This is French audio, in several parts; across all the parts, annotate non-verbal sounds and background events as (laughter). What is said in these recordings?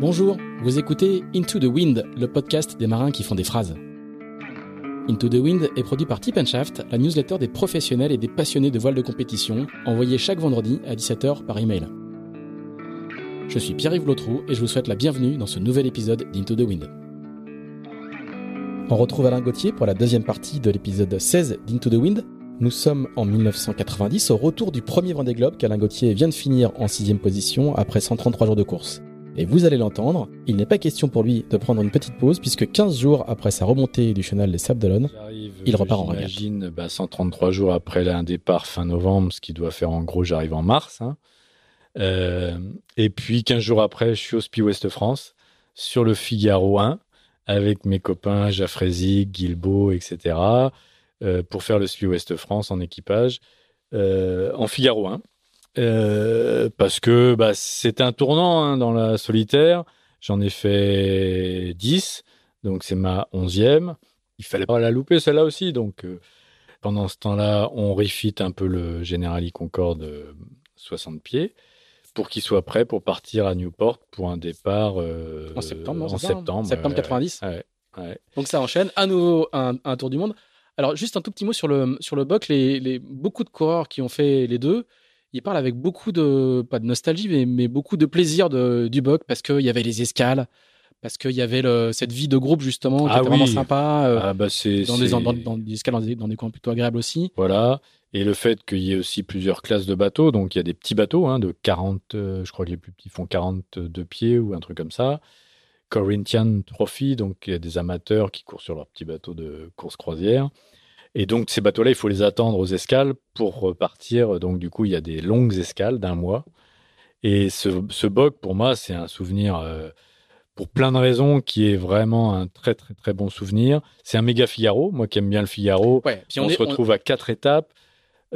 Bonjour, vous écoutez Into the Wind, le podcast des marins qui font des phrases. Into the Wind est produit par Tip Shaft, la newsletter des professionnels et des passionnés de voile de compétition, envoyée chaque vendredi à 17h par email. Je suis Pierre-Yves Lotrou et je vous souhaite la bienvenue dans ce nouvel épisode d'Into the Wind. On retrouve Alain Gauthier pour la deuxième partie de l'épisode 16 d'Into the Wind. Nous sommes en 1990 au retour du premier Vendée Globe qu'Alain Gauthier vient de finir en sixième position après 133 jours de course. Et vous allez l'entendre, il n'est pas question pour lui de prendre une petite pause puisque 15 jours après sa remontée du chenal des Sables d'Olonne, il repart en regate. J'imagine bah, 133 jours après un départ fin novembre, ce qui doit faire en gros j'arrive en mars. Hein. Euh, et puis 15 jours après, je suis au Spi West France sur le Figaro 1 avec mes copains Jaffrézy, Guilbeault, etc. Euh, pour faire le Spi West France en équipage euh, en Figaro 1. Euh, parce que bah, c'est un tournant hein, dans la solitaire. J'en ai fait 10, donc c'est ma onzième. Il fallait pas la louper celle-là aussi, donc euh, pendant ce temps-là, on refit un peu le Generali Concorde 60 pieds pour qu'il soit prêt pour partir à Newport pour un départ euh, en septembre. en septembre, septembre 90. Ouais, donc ça enchaîne à nouveau un, un, tour du monde. Alors juste un tout petit mot sur le sur le boc, les, les beaucoup de coureurs qui ont fait les deux il parle avec beaucoup de, pas de nostalgie, mais, mais beaucoup de plaisir de, du BOC parce qu'il y avait les escales, parce qu'il y avait le, cette vie de groupe justement qui ah était vraiment sympa. Euh, ah bah c'est, dans, des, dans, dans, des escales, dans des, dans des, coins plutôt agréables aussi. Voilà. Et le fait qu'il y ait aussi plusieurs classes de bateaux, donc il y a des petits bateaux hein, de 40, euh, je crois que les plus petits font 42 pieds ou un truc comme ça. Corinthian Trophy, donc il y a des amateurs qui courent sur leur petit bateau de course croisière. Et donc, ces bateaux-là, il faut les attendre aux escales pour repartir. Donc, du coup, il y a des longues escales d'un mois. Et ce, ce boc, pour moi, c'est un souvenir, euh, pour plein de raisons, qui est vraiment un très, très, très bon souvenir. C'est un méga Figaro. Moi qui aime bien le Figaro, ouais, on, on, se retrouve on... à quatre étapes.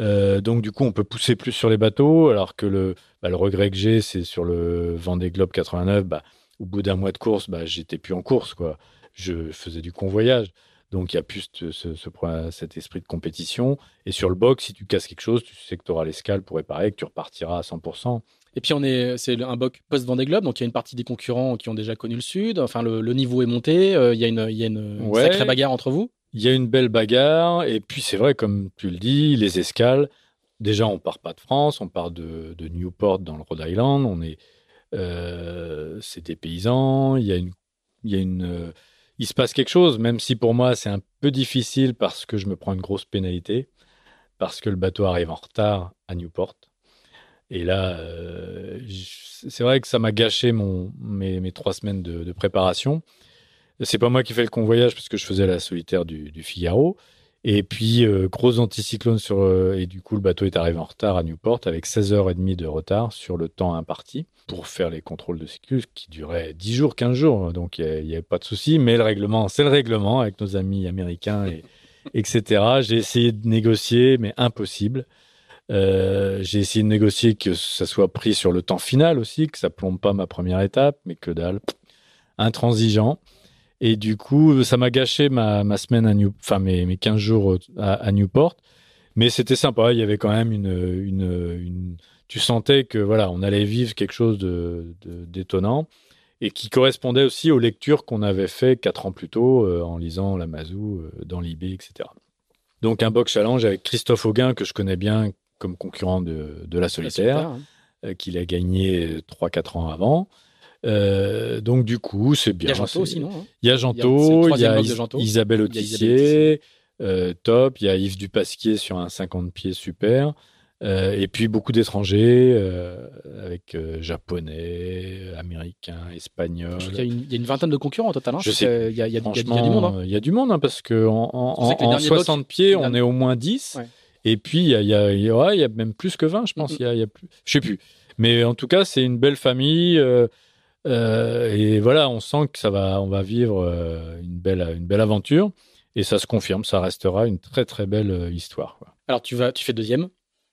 Euh, donc, du coup, on peut pousser plus sur les bateaux. Alors que le, bah, le regret que j'ai, c'est sur le Vendée Globe 89. Bah, au bout d'un mois de course, bah, j'étais plus en course. quoi. Je faisais du convoyage. Donc il y a plus ce, ce, ce, cet esprit de compétition. Et sur le box, si tu casses quelque chose, tu sais que tu auras l'escale pour réparer, que tu repartiras à 100%. Et puis on est, c'est un box post Vendée Globe, donc il y a une partie des concurrents qui ont déjà connu le Sud. Enfin le, le niveau est monté, euh, il y a une, y a une ouais, sacrée bagarre entre vous. Il y a une belle bagarre. Et puis c'est vrai, comme tu le dis, les escales. Déjà, on part pas de France, on part de, de Newport dans le Rhode Island. On est, euh, c'est des paysans. Il y a une, il y a une il se passe quelque chose, même si pour moi c'est un peu difficile parce que je me prends une grosse pénalité, parce que le bateau arrive en retard à Newport. Et là, euh, c'est vrai que ça m'a gâché mes, trois semaines de, préparation. C'est pas moi qui fais le convoyage parce que je faisais la solitaire du Figaro. Et puis, euh, gros anticyclone sur. Euh, et du coup, le bateau est arrivé en retard à Newport avec 16h30 de retard sur le temps imparti pour faire les contrôles de sécurité qui duraient 10 jours, 15 jours. Donc, il n'y avait pas de souci. Mais le règlement, c'est le règlement avec nos amis américains, et, (laughs) etc. J'ai essayé de négocier, mais impossible. Euh, j'ai essayé de négocier que ça soit pris sur le temps final aussi, que ça plombe pas ma première étape, mais que dalle. Intransigeant. Et du coup, ça m'a gâché ma, ma semaine à New, enfin mes, mes 15 jours à, à Newport. Mais c'était sympa. Il y avait quand même une, une, une, tu sentais que voilà, on allait vivre quelque chose de, d'étonnant et qui correspondait aussi aux lectures qu'on avait fait quatre ans plus tôt euh, en lisant La Mazou, euh, dans l'IB, etc. Donc un box challenge avec Christophe Auguin que je connais bien comme concurrent de, de la solitaire, super, hein. euh, qu'il a gagné 3-4 ans avant. Euh, donc du coup, c'est bien. Il y a Janto aussi, non hein Il y a Janto, il y a, Is Isabelle Autissier, euh, top. Il y a Yves Dupasquier sur un 50 pieds super. Euh, et puis beaucoup d'étrangers euh, avec euh, japonais, américains, espagnols. Il y, a une, il y, a une, vingtaine de concurrents au total. Hein Je sais. Il y a, il y a, Franchement, il y a du monde. Hein il y a du monde hein, parce que en, en, en 60 blocs, pieds, on est au moins 10. Ouais. Et puis il y a, y, a, il y, a, ouais, il y a même plus que 20, je pense. Mm -hmm. il, y a, il y a plus. Je sais plus. Mais en tout cas, c'est une belle famille. Euh, et voilà, on sent que ça va, on va vivre euh, une belle, une belle aventure. Et ça se confirme, ça restera une très très belle euh, histoire. Quoi. Alors tu vas, tu fais deuxième.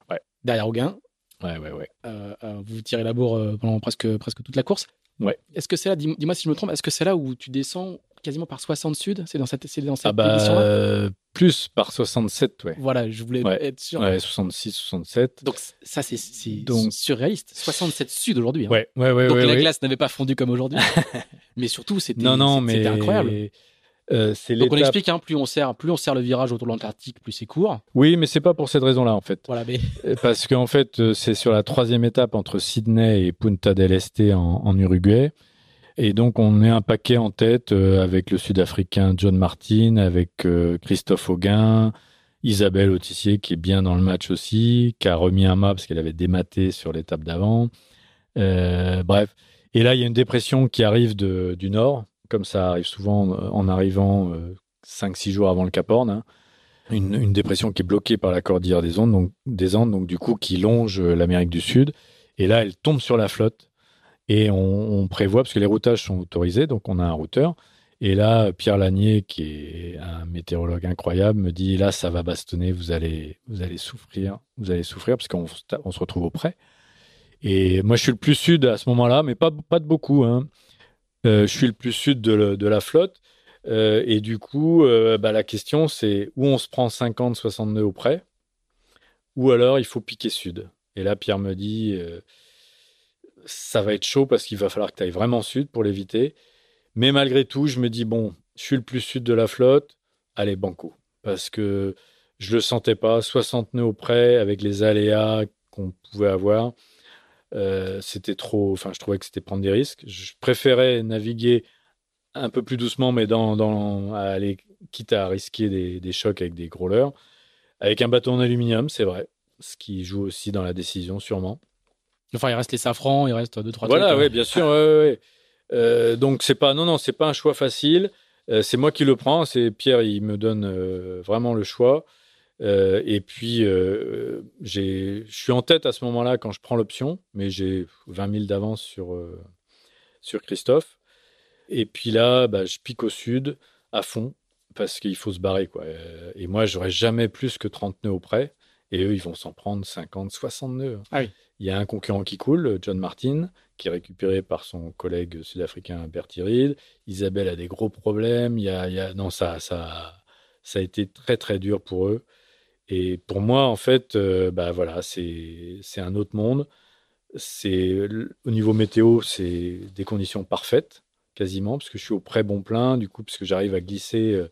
Ouais. Derrière Auguin. Ouais, ouais, ouais. Euh, vous tirez la bourre pendant presque presque toute la course. Ouais. Est-ce que c'est là, dis-moi si je me trompe, est-ce que c'est là où tu descends quasiment par 60 sud. C'est dans cette, c'est dans cette Ah bah, édition-là. euh, plus par 67, ouais. Voilà, je voulais Ouais. être sûr. Ouais, 66, 67. Donc ça, c'est, Donc- surréaliste. 67 sud aujourd'hui. hein. Ouais, ouais, ouais, Donc ouais, la glace n'avait pas fondu comme aujourd'hui. (laughs) mais surtout, c'était, Non, non, mais incroyable. euh, Donc on explique, hein, plus on serre, plus on serre le virage autour de l'Antarctique, plus c'est court. Oui, mais c'est pas pour cette raison-là en fait. Voilà, mais Euh, Parce qu'en fait, euh, c'est sur la troisième étape entre Sydney et Punta del Este en, en Uruguay. Et donc, on est un paquet en tête euh, avec le Sud-Africain John Martin, avec euh, Christophe Auguin, Isabelle Autissier qui est bien dans le match aussi, qui a remis un mât parce qu'elle avait dématé sur l'étape d'avant. Euh, bref. Et là, il y a une dépression qui arrive du nord, comme ça arrive souvent en, arrivant 5-6 jours avant le Cap Horn. hein. Une, dépression qui est bloquée par la cordillère des Andes, donc, des Andes, donc du coup qui longe l'Amérique du Sud. Et là, elle tombe sur la flotte. Et on, prévoit, parce que les routages sont autorisés, donc on a un routeur. Et là, Pierre Lanier, qui est un météorologue incroyable, me dit là, ça va bastonner, vous allez, vous allez souffrir, vous allez souffrir, parce qu'on on se retrouve auprès. Et moi, je suis le plus sud à ce moment-là, mais pas, de beaucoup. hein. Euh, je suis le plus sud de, la flotte. Euh, et du coup, euh, bah, la question, c'est où on se prend 50, 60 nœuds auprès, ou alors il faut piquer sud. Et là, Pierre me dit, ça va être chaud parce qu'il va falloir que tu ailles vraiment sud pour l'éviter. Mais malgré tout, je me dis, bon, je suis le plus sud de la flotte, allez, banco. Parce que je le sentais pas, 60 nœuds auprès, avec les aléas qu'on pouvait avoir. euh, c'était trop, enfin, je trouvais que c'était prendre des risques. Je préférais naviguer un peu plus doucement, mais dans, aller, quitte à risquer des, chocs avec des gros leurres. Avec un bateau en aluminium, c'est vrai. Ce qui joue aussi dans la décision, sûrement. Enfin, il reste les safrans, il reste deux trois Voilà, trucs. oui, bien sûr. ouais, ouais, ouais. Euh, donc c'est pas, non, non, c'est pas un choix facile. Euh, c'est moi qui le prends. C'est Pierre, il me donne euh, vraiment le choix. Euh, et puis euh, j'ai, je suis en tête à ce moment-là quand je prends l'option, mais j'ai 20 000 d'avance sur euh, sur Christophe. Et puis là, bah, je pique au sud à fond parce qu'il faut se barrer quoi. Et moi, j'aurais jamais plus que 30 nœuds auprès. Et eux, ils vont s'en prendre 50, 60 nœuds. Ah oui. Il y a un concurrent qui coule, John Martin, qui est récupéré par son collègue sud-africain Bertie Reed. Isabelle a des gros problèmes. Il y a, non, ça, ça, ça a été très très dur pour eux. Et pour moi, en fait, euh, bah voilà, c'est un autre monde. C'est au niveau météo, c'est des conditions parfaites quasiment, parce que je suis au près bon plein, du coup, puisque j'arrive à glisser euh,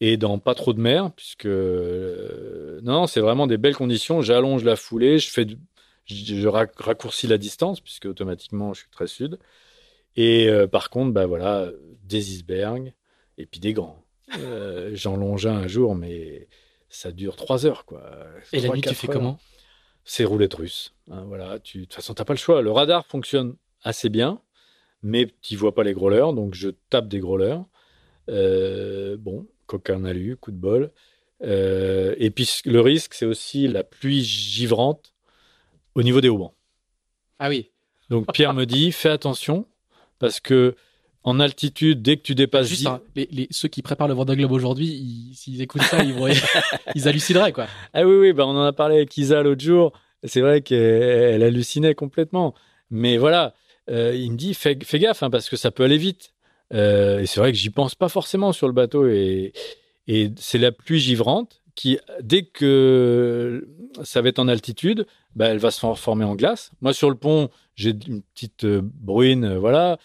et dans pas trop de mer, puisque euh, non, c'est vraiment des belles conditions. J'allonge la foulée, je fais, je, je rac- raccourcis la distance, puisque automatiquement je suis très sud. Et euh, par contre, bah voilà, des icebergs et puis des grands. Euh, (laughs) J'en longe un un jour, mais ça dure trois heures, quoi. Et la nuit, tu fais heures. comment? C'est roulette russe. hein, voilà, tu, de toute façon, t'as pas le choix. Le radar fonctionne assez bien, mais tu vois pas les growlers, donc je tape des growlers. Euh, bon, coquin alu, coup de bol. Et puis le risque, c'est aussi la pluie givrante au niveau des haubans. Ah oui. Donc Pierre me dit, fais attention, parce que en altitude, dès que tu dépasses Juste, 10 hein, les, les- ceux qui préparent le Vendée Globe aujourd'hui, ils- s'ils écoutent ça, ils, vont, (laughs) ils hallucineraient quoi. Ah oui, oui, bah on en a parlé avec Isa l'autre jour. C'est vrai qu'elle elle hallucinait complètement. Mais voilà, euh, il me dit fais, fais gaffe hein, parce que ça peut aller vite. Euh, et c'est vrai que j'y pense pas forcément sur le bateau. Et, et c'est la pluie givrante qui, dès que ça va être en altitude, bah, elle va se former en glace. Moi, sur le pont, j'ai une petite euh, bruine, euh, voilà.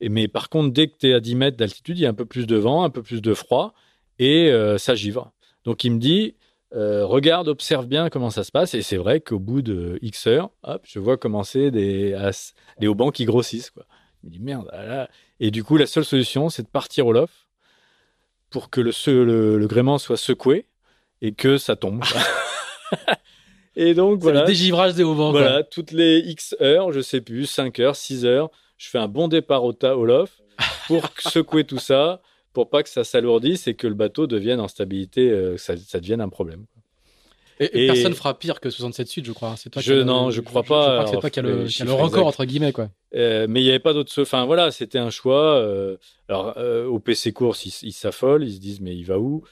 Et, mais par contre, dès que tu es à 10 mètres d'altitude, il y a un peu plus de vent, un peu plus de froid et euh, ça givre. Donc il me dit, regarde, observe bien comment ça se passe. Et c'est vrai qu'au bout de X heures, hop, je vois commencer des, haubans qui grossissent. Quoi. Me dis, merde. ah. Et du coup, la seule solution, c'est de partir au lof pour que le, le, le gréement soit secoué et que ça tombe. (laughs) et donc, C'est voilà. le dégivrage des quoi. Voilà, toutes les X heures, je sais plus, 5 heures, 6 heures, je fais un bon départ au, ta- au lof pour (laughs) secouer tout ça, pour pas que ça s'alourdisse et que le bateau devienne en stabilité, euh, ça, ça devienne un problème. Et, personne fera pire que 67 Sud, je crois. C'est toi Je- qui as le- non, je crois Je, pas. crois que c'est toi qui les le, qui le record entre guillemets quoi. Euh, mais il n'y avait pas d'autre. Enfin voilà, c'était un choix. euh, alors au PC course, ils ils s'affolent, ils se disent mais il va où?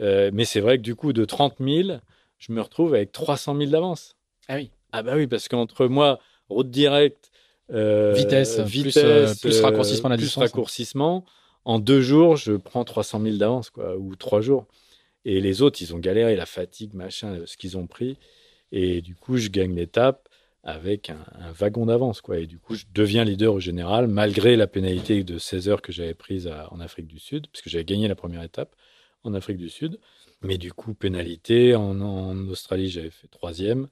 Euh, Mais c'est vrai que du coup de 30 000, je me retrouve avec 300 000 d'avance. Ah oui. Ah bah oui, parce qu'entre moi, route directe, euh, Vitesse, plus, vitesse, euh, plus euh, raccourcissement de la plus distance. raccourcissement, en deux jours, je prends 300 000 d'avance, quoi, ou trois jours. Et les autres, ils ont galéré, la fatigue, machin, ce qu'ils ont pris. Et du coup, je gagne l'étape avec un, wagon d'avance, quoi. Et du coup, je deviens leader au général, malgré la pénalité de 16 heures que j'avais prise en Afrique du Sud, parce que j'avais gagné la première étape en Afrique du Sud. Mais du coup, pénalité. En, en Australie, j'avais fait troisième.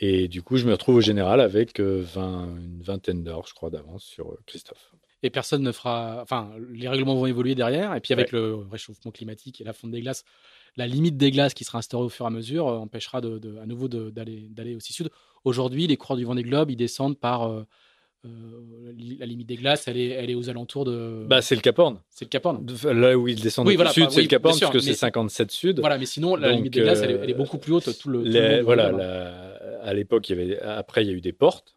Et du coup, je me retrouve au général avec 20, euh, une vingtaine d'heures, je crois, d'avance sur euh, Christophe. Et personne ne fera. Enfin, les règlements vont évoluer derrière. Et puis, avec le réchauffement climatique et la fonte des glaces, la limite des glaces qui sera instaurée au fur et à mesure euh, empêchera de, à nouveau d'aller aussi sud. Aujourd'hui, les coureurs du Vendée Globe, ils descendent par. Euh, la limite des glaces, elle est, elle est aux alentours de. Bah, c'est le Cap Horn. C'est le Cap Horn. Là où ils descendent oui, sud, c'est le Cap Horn, puisque c'est 57 sud. Voilà, mais sinon, la limite des glaces, elle, est, beaucoup plus haute. Tout le, voilà, à l'époque, il y avait, après, il y a eu des portes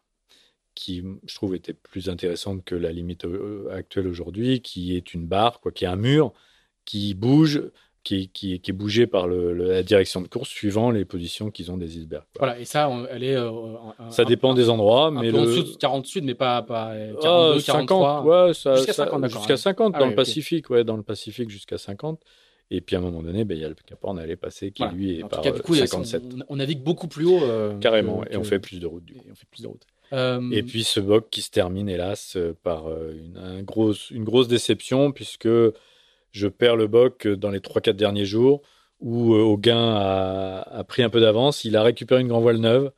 qui, je trouve, étaient plus intéressantes que la limite euh, actuelle aujourd'hui, qui est une barre, quoi, qui est un mur qui bouge qui, qui, est bougé par le, la direction de course suivant les positions qu'ils ont des icebergs. Voilà, et ça, elle est. Euh, ça dépend des endroits, mais peu le... en dessous de 40 sud, mais pas, pas 42, 50, ouais, jusqu'à 50, jusqu'à 50 ah dans le Pacifique, ouais, dans le Pacifique jusqu'à 50. Et puis à un moment donné, ben, il y a le Cap Horn à aller passer qui lui est par cas, du coup, 57. On, navigue beaucoup plus haut. Euh, Carrément, et on fait plus de routes. Du coup. Et on fait plus de routes. Euh... Et puis ce boc qui se termine hélas par une, un gros, une grosse déception puisque je perds le boc dans les 3-4 derniers jours où euh, Auguin a, a, pris un peu d'avance. Il a récupéré une grand voile neuve.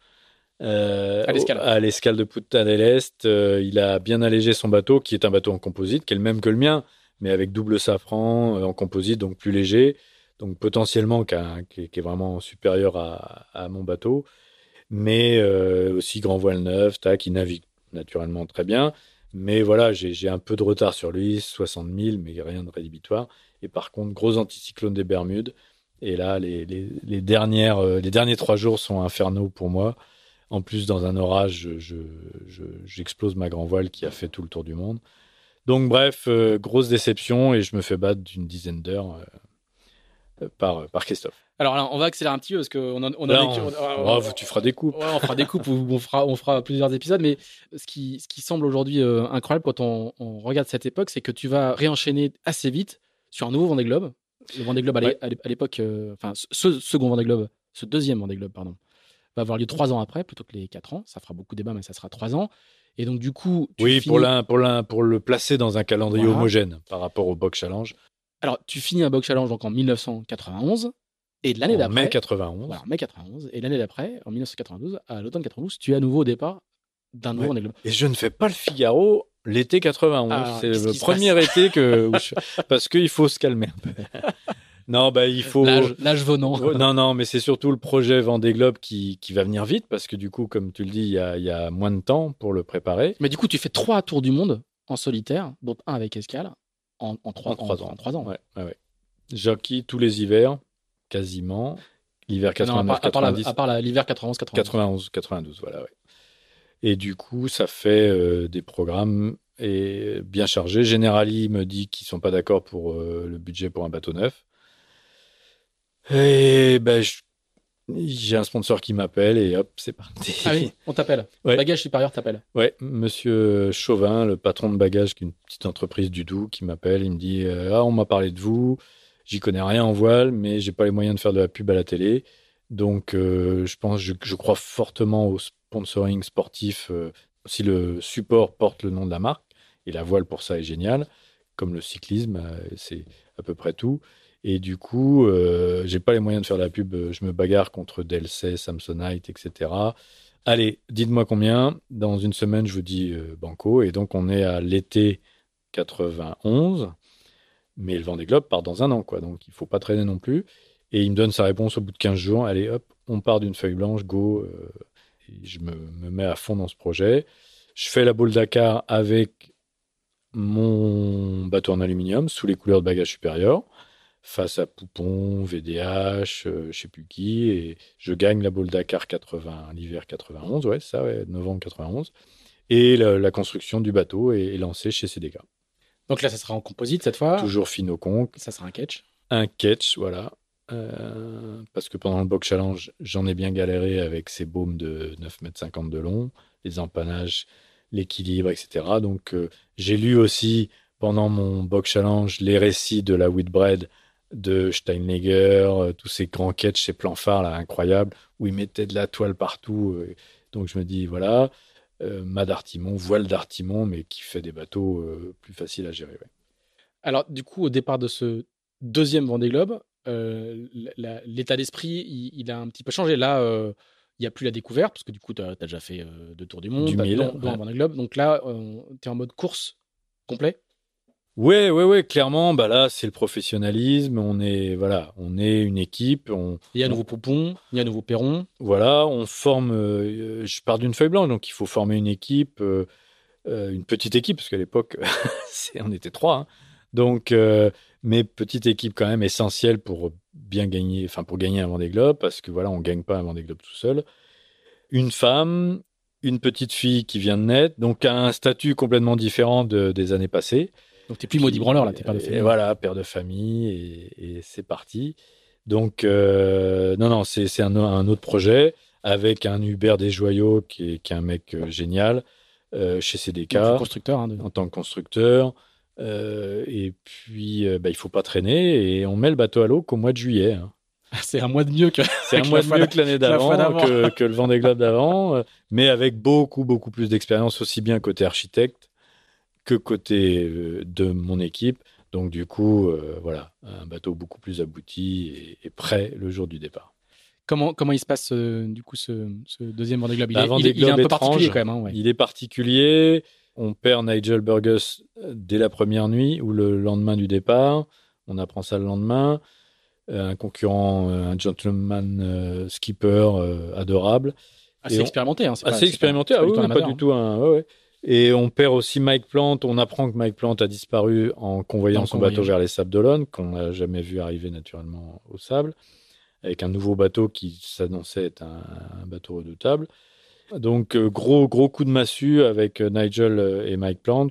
Euh, à l'escale de Punta del Est. Euh, il a bien allégé son bateau, qui est un bateau en composite, qui est le même que le mien, mais avec double safran en composite, donc plus léger, donc potentiellement qui, est, vraiment supérieur à, mon bateau, mais aussi grand voile neuf, tac, qui navigue naturellement très bien. Mais voilà, j'ai un peu de retard sur lui, 60 000, mais rien de rédhibitoire. Et par contre, gros anticyclone des Bermudes. Et là, les, euh, derniers trois jours sont infernaux pour moi. En plus, dans un orage, j'explose je, ma grand voile qui a fait tout le tour du monde. Donc, bref, euh, grosse déception et je me fais battre d'une dizaine d'heures euh, par, par Christophe. Alors on va accélérer un petit peu parce qu'on on, oh, tu feras des coupes. on fera des coupes ou on fera, on fera plusieurs épisodes. Mais ce qui, ce qui semble aujourd'hui euh, incroyable quand on, regarde cette époque, c'est que tu vas réenchaîner assez vite sur un nouveau Vendée Globe. Le Vendée Globe à l'époque, euh, enfin ce second Vendée Globe, ce deuxième Vendée Globe, pardon, va avoir lieu trois ans après plutôt que les quatre ans. Ça fera beaucoup de débats, mais ça sera trois ans. Et donc du coup, oui, pour l'un, pour l'un, pour le placer dans un calendrier homogène par rapport au Box Challenge. Alors, tu finis un Box Challenge donc en 1991. Et l'année d'après. mai 91. Voilà, mai 91. Et l'année d'après, en 1992, à l'automne 92, tu es à nouveau au départ d'un nouveau ouais. Et je ne fais pas le Figaro l'été 91. Ah, c'est le premier été que. (laughs) Parce qu'il faut se calmer un peu. (laughs) Non, bah, il faut. L'âge venant. non, non, mais c'est surtout le projet Vendée Globe qui, qui va venir vite parce que du coup, comme tu le dis, il y a, y a, moins de temps pour le préparer. Mais du coup, tu fais trois tours du monde en solitaire, dont un avec escale, en, en, trois, trois ans. En trois ans. Ouais, ouais, ouais. Jockey tous les hivers quasiment. L'hiver 89, 90. À part l'hiver 91, 92. 91, 92, voilà, ouais. Et du coup, ça fait euh, des programmes et bien chargés. Generali me dit qu'ils sont pas d'accord pour euh, le budget pour un bateau neuf. Et ben, j'ai un sponsor qui m'appelle et hop, c'est parti. Ah oui, on t'appelle. Bagage supérieur t'appelle. Ouais, monsieur Chauvin, le patron de bagage, qui est une petite entreprise du Doubs, qui m'appelle. Il me dit euh, Ah, on m'a parlé de vous. J'y connais rien en voile, mais j'ai pas les moyens de faire de la pub à la télé. Donc, euh, je pense, je, crois fortement au sponsoring sportif. Euh, si le support porte le nom de la marque, et la voile pour ça est géniale, comme le cyclisme, c'est à peu près tout. Et du coup, euh, j'ai pas les moyens de faire la pub. Je me bagarre contre Delsey, Samsonite, etc. Allez, dites-moi combien. Dans une semaine, je vous dis banco. Et donc, on est à l'été 91. Mais le Vendée Globe part dans un an, quoi. Donc il faut pas traîner non plus. Et il me donne sa réponse au bout de 15 jours. Allez, hop, on part d'une feuille blanche, go. Euh, je me, mets à fond dans ce projet. Je fais la boule Dakar avec mon bateau en aluminium sous les couleurs de bagage supérieur face à Poupon, VDH, euh, je sais plus qui, et je gagne la boule Dakar 80, l'hiver 91, ouais, ça, ouais, novembre 91, et la, construction du bateau est, est lancée chez CDK. Donc là, ça sera en composite cette fois. Toujours Finoconc. Ça sera un catch. Un catch, voilà. Euh, parce que pendant le box challenge, j'en ai bien galéré avec ces baumes de 9,50 m de long, les empannages, l'équilibre, etc. Donc euh, j'ai lu aussi pendant mon box challenge les récits de la Whitbread de Steinleger, euh, tous ces grands catchs, ces plans phares là incroyables où il mettait de la toile partout. euh, donc je me dis voilà, euh, mât d'artimon, voile d'artimon, mais qui fait des bateaux euh, plus faciles à gérer. ouais. Alors, du coup, au départ de ce deuxième Vendée Globe, euh, l'état d'esprit, il, il a un petit peu changé. Là, il n'y a plus la découverte, parce que du coup, tu as, déjà fait deux tours du monde, Du mille, ouais. Vendée Globe. Donc là, tu es en mode course complet? Ouais, ouais, ouais, clairement, bah là, c'est le professionnalisme. On est, voilà, on est une équipe. On, Il y a un nouveau poupon, il y a un nouveau perron. voilà, on forme. euh, je pars d'une feuille blanche, donc il faut former une équipe, euh, euh, une petite équipe, parce qu'à l'époque, (laughs) on était trois. hein. Donc, euh, mais petite équipe quand même essentielle pour bien gagner, enfin pour gagner un Vendée Globe, parce que voilà, on gagne pas un Vendée Globe tout seul. Une femme, une petite fille qui vient de naître, donc a un statut complètement différent de- des années passées. Donc, tu plus maudit branleur, là, tu père de Et famille. voilà, père de famille, et, et c'est parti. Donc, euh, non, non, c'est c'est un, un autre projet avec un Hubert Desjoyaux qui est, qui est un mec euh, génial euh, chez CDK Donc, le constructeur. hein, de- en tant que constructeur. Euh, et puis, bah, il faut pas traîner et on met le bateau à l'eau qu'au mois de juillet. hein. (laughs) C'est un mois de mieux que. (laughs) C'est un Que mois de mieux que l'année d'avant, que, que le Vendée Globe d'avant, mais avec beaucoup, beaucoup plus d'expérience, aussi bien côté architecte que côté euh, de mon équipe. Donc, du coup, euh, voilà, un bateau beaucoup plus abouti et, et prêt le jour du départ. Comment, comment il se passe, euh, du coup, ce, ce deuxième Vendée Globe? Il, Bah, est, Vendée il est- il est un Globe peu particulier quand même. hein, ouais. Il est particulier. On perd Nigel Burgess dès la première nuit ou le lendemain du départ. On apprend ça le lendemain. Un concurrent, un gentleman euh, skipper adorable. Assez Et expérimenté. Hein, pas- Assez expérimenté, pas- ah oui, pas du pas tout un du tout un. ouais, ouais. Et on perd aussi Mike Plant. On apprend que Mike Plant a disparu en convoyant En son convoyant. bateau vers les Sables d'Olonne, qu'on n'a jamais vu arriver naturellement au sable, avec un nouveau bateau qui s'annonçait être un, un bateau redoutable. Donc, euh, gros, gros coup de massue avec euh, Nigel euh, et Mike Plant.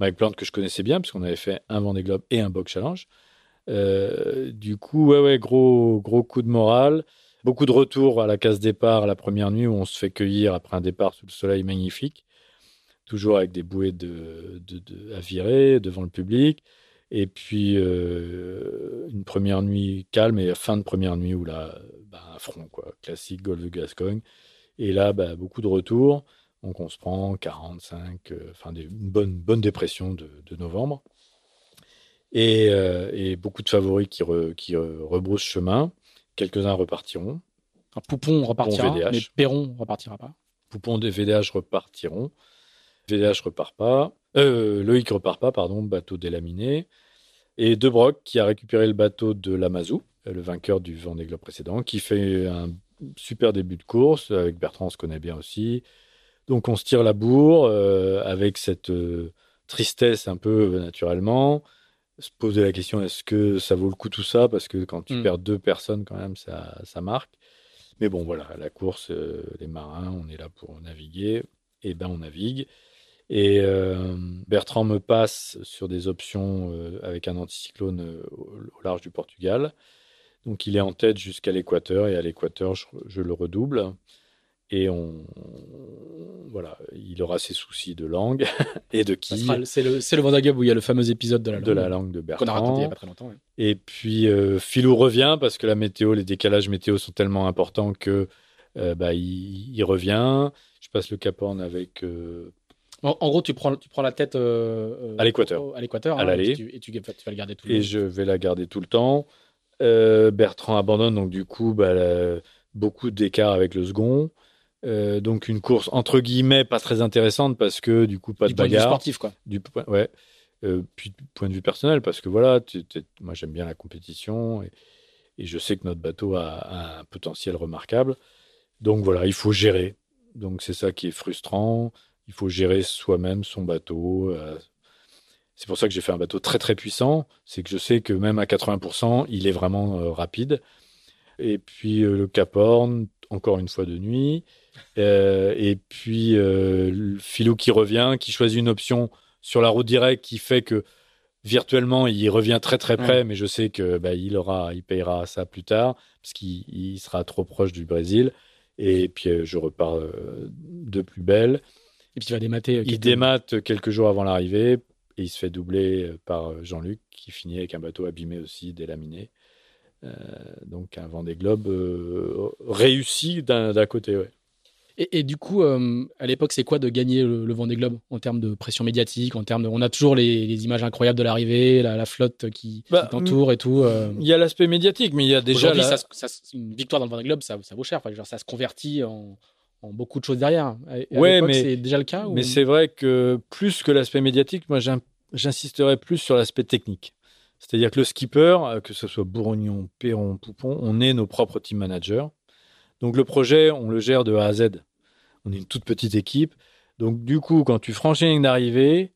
Mike Plant que je connaissais bien, puisqu'on avait fait un Vendée Globe et un Box Challenge. Euh, du coup, ouais, ouais, gros, gros coup de morale. Beaucoup de retours à la case départ la première nuit où on se fait cueillir après un départ sous le soleil magnifique. Toujours avec des bouées de, de- de- à virer devant le public. Et puis euh, une première nuit calme et fin de première nuit où là, bah, un front, quoi. Classique Golfe de Gascogne. Et là, bah, beaucoup de retours. Donc on se prend 45, euh, enfin une bonne, bonne dépression de, de novembre. Et, euh, et beaucoup de favoris qui, re- qui rebroussent chemin. Quelques-uns repartiront. Poupon repartira, VDH. mais Perron repartira pas. Poupon des VDH repartiront. VDH repart pas. Euh, Loïc repart pas, pardon, bateau délaminé. Et De Brock qui a récupéré le bateau de Lamazou, le vainqueur du Vendée Globe précédent, qui fait un super début de course. Avec Bertrand, on se connaît bien aussi. Donc on se tire la bourre euh, avec cette euh, tristesse un peu euh, naturellement. Se poser la question est-ce que ça vaut le coup tout ça? Parce que quand tu Mm. perds deux personnes, quand même, ça, ça marque. Mais bon, voilà, la course, euh, les marins, on est là pour naviguer. Et ben, on navigue. Et euh, Bertrand me passe sur des options euh, avec un anticyclone euh, au, large du Portugal. Donc, il est en tête jusqu'à l'équateur. Et à l'équateur, je, je le redouble. Et on, voilà, il aura ses soucis de langue (laughs) et de qui C'est le, le Vendée Globe où il y a le fameux épisode de la de la langue langue de qu'on a raconté il y a Bertrand. pas très longtemps. Et puis Philou revient parce que la météo, les décalages météo sont tellement importants que bah, il, il revient. Je passe le Cap Horn avec En, en gros, tu prends, tu prends la tête euh, euh, À l'équateur. À l'équateur. À hein, l'aller. Et, tu, et tu, tu vas le garder tout le et long. je vais la garder tout le temps. Euh, Bertrand abandonne, donc du coup, bah, la- beaucoup d'écart avec le second. Euh, donc une course entre guillemets pas très intéressante parce que du coup pas Du de point de vue bagarre. sportif, quoi. Du point, ouais. Puis du point de vue personnel, parce que voilà, moi j'aime bien la compétition et, et je sais que notre bateau a, a un potentiel remarquable. Donc voilà, il faut gérer. Donc c'est ça qui est frustrant. Il faut gérer soi-même son bateau. euh. C'est pour ça que j'ai fait un bateau très très puissant. C'est que je sais que même à 80%, il est vraiment euh, rapide. Et puis euh, le Cap Horn, encore une fois de nuit. Euh, et puis euh, le Philou qui revient, qui choisit une option sur la route directe qui fait que virtuellement il revient très très près, mais je sais que bah, il aura, il payera ça plus tard parce qu'il il sera trop proche du Brésil. Et puis euh, je repars de plus belle. Et puis tu vas démater. euh, Il démate quelques jours avant l'arrivée Et il se fait doubler par Jean-Luc, qui finit avec un bateau abîmé aussi, délaminé. donc un Vendée Globe réussi d'un côté, ouais. Et, du coup, euh, à l'époque, c'est quoi de gagner le, Vendée Globe en termes de pression médiatique, en termes de, on a toujours les, images incroyables de l'arrivée, la, flotte qui, bah, t'entoure et tout. Euh. Il y a l'aspect médiatique, mais il y a déjà une victoire dans le Vendée Globe, ça, ça vaut cher. Enfin, genre, ça se convertit en, beaucoup de choses derrière. ouais, mais c'est déjà le cas. Mais c'est vrai que plus que l'aspect médiatique, moi, j'insisterais plus sur l'aspect technique. C'est-à-dire que le skipper, euh, que ce soit Bourgnon, Perron, Poupon, on est nos propres team managers. Donc le projet, on le gère de A à Z. On est une toute petite équipe. Donc du coup, quand tu franchis une ligne d'arrivée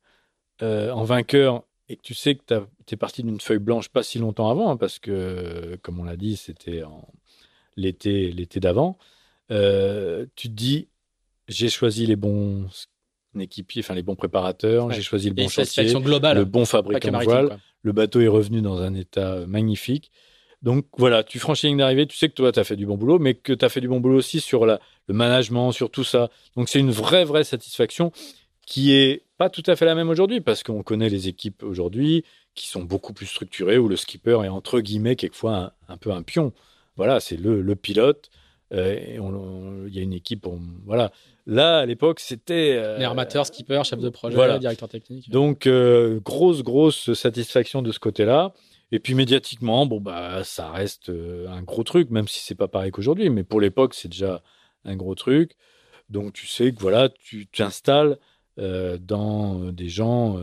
euh, en vainqueur et que tu sais que tu es parti d'une feuille blanche pas si longtemps avant, hein, parce que, comme on l'a dit, c'était l'été l'été d'avant, euh, tu te dis, j'ai choisi les bons équipiers, enfin les bons préparateurs, j'ai choisi le bon chantier, le bon fabricant de voile, le bateau est revenu dans un état magnifique. Donc voilà, tu franchis la ligne d'arrivée, tu sais que toi, tu as fait du bon boulot, mais que tu as fait du bon boulot aussi sur la, le management, sur tout ça. Donc c'est une vraie, vraie satisfaction qui est pas tout à fait la même aujourd'hui, parce qu'on connaît les équipes aujourd'hui qui sont beaucoup plus structurées, où le skipper est entre guillemets quelquefois un, peu un pion. Voilà, c'est le, le, pilote. Euh, il y a une équipe. voilà. Là, à l'époque, c'était. Euh, les armateurs, skipper, chef de projet, directeur technique. Donc, euh, grosse, grosse satisfaction de ce côté-là. Et puis médiatiquement, bon bah ça reste euh, un gros truc, même si c'est pas pareil qu'aujourd'hui. Mais pour l'époque, c'est déjà un gros truc. Donc tu sais que voilà, tu t'installes euh, dans euh, des gens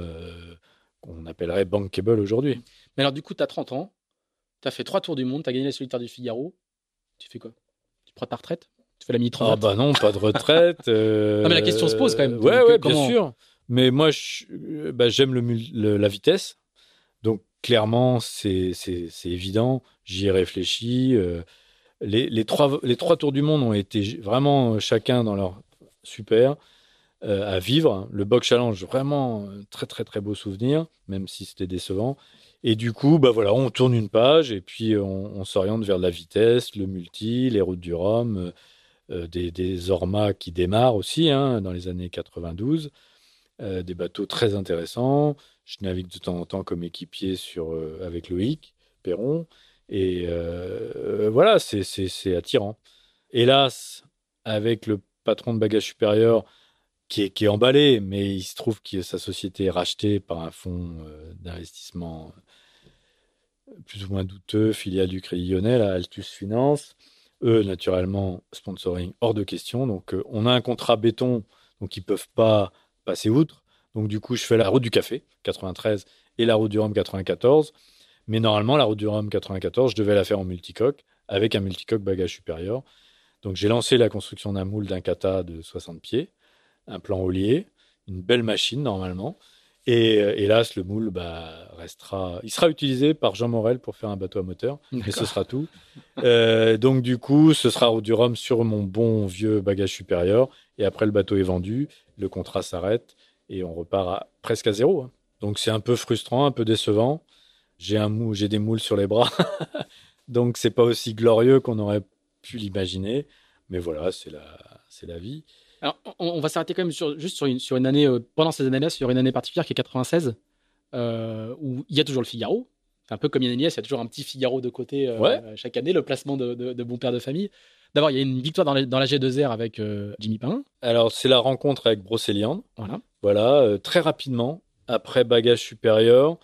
qu'on appellerait bankable aujourd'hui. Mais alors du coup, tu as 30 ans, tu as fait trois tours du monde, tu as gagné la solitaire du Figaro. Tu fais quoi? Prends ta retraite Tu fais la mini Ah bah non, pas de retraite. (laughs) non mais la question se pose quand même. Ouais, ouais, bien sûr. Mais moi, bah, j'aime le, la vitesse. Donc clairement, c'est évident. J'y ai réfléchi. Euh, les, trois, les trois tours du monde ont été vraiment euh, chacun dans leur super euh, à vivre. Le Box Challenge, vraiment très très très beau souvenir, même si c'était décevant. Et du coup, bah voilà, on tourne une page et puis on, s'oriente vers la vitesse, le multi, les routes du Rhum, des, des Orma qui démarrent aussi hein, dans les années 92, des bateaux très intéressants. Je navigue de temps en temps comme équipier sur, euh, avec Loïc Perron. Et euh, voilà, c'est attirant. Hélas, avec le patron de bagage supérieur qui est, qui est emballé, mais il se trouve que sa société est rachetée par un fonds euh, d'investissement plus ou moins douteux, filiale du Crédit Lyonnais, la Altus Finance. Eux, naturellement, sponsoring hors de question. Donc, on a un contrat béton, donc ils ne peuvent pas passer outre. Donc du coup, je fais la route du café 93 et la route du Rhum 94. Mais normalement, la route du Rhum 94, je devais la faire en multicoque avec un multicoque bagage supérieur. Donc j'ai lancé la construction d'un moule d'un kata de 60 pieds, un plan haulier, une belle machine normalement. Et euh, hélas, le moule bah, restera, il sera utilisé par Jean Morel pour faire un bateau à moteur, mais ce sera tout. Euh, donc du coup, ce sera du Rhum sur mon bon vieux bagage supérieur. Et après, le bateau est vendu, le contrat s'arrête et on repart presque à zéro. Hein. Donc c'est un peu frustrant, un peu décevant. J'ai un mou, j'ai des moules sur les bras, (laughs) donc c'est pas aussi glorieux qu'on aurait pu l'imaginer. Mais voilà, c'est la, c'est la vie. Alors, on, va s'arrêter quand même sur, juste sur une, sur une année, euh, pendant ces années-là, sur une année particulière qui est 96, euh, où il y a toujours le Figaro. Un peu comme Yann il y a toujours un petit Figaro de côté euh, chaque année, le placement de, de, bon père de famille. D'abord, il y a une victoire dans la, dans la G2R avec Jimmy Pain. Alors, c'est la rencontre avec Brocéliande. Voilà. Voilà, très rapidement, après Bagage Supérieur.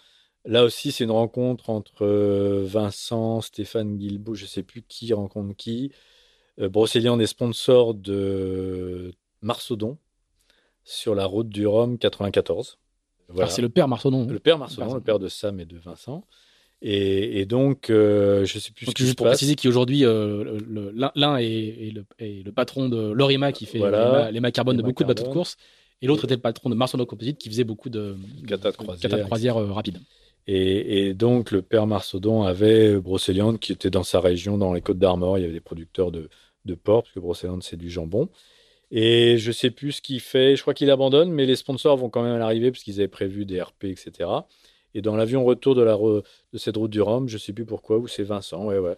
Là aussi, c'est une rencontre entre Vincent, Stéphane Guilbault, je ne sais plus qui rencontre qui. Brocéliande est sponsor de Marsodon sur la route du Rhum 94. Voilà. C'est le père Marsodon. Le père Marsodon, le père de Sam et de Vincent. Et, donc, je je sais plus ce qui juste pour préciser qu'aujourd'hui, l'un est, le, patron de Lorima qui fait les, mâts carbone de beaucoup de bateaux de course. Et l'autre était le patron de Marsonneau Composite qui faisait beaucoup de cata de croisière, croisière euh, rapides. Et, donc, le père Marsaudon avait Brocéliande qui était dans sa région, dans les Côtes d'Armor. Il y avait des producteurs de, de porc, parce que Brocéliande, c'est du jambon. Et je sais plus ce qu'il fait. Je crois qu'il abandonne, mais les sponsors vont quand même à parce qu'ils avaient prévu des RP, etc. Et dans l'avion retour de, cette route du Rhum, je sais plus pourquoi, où c'est Vincent, ouais, ouais.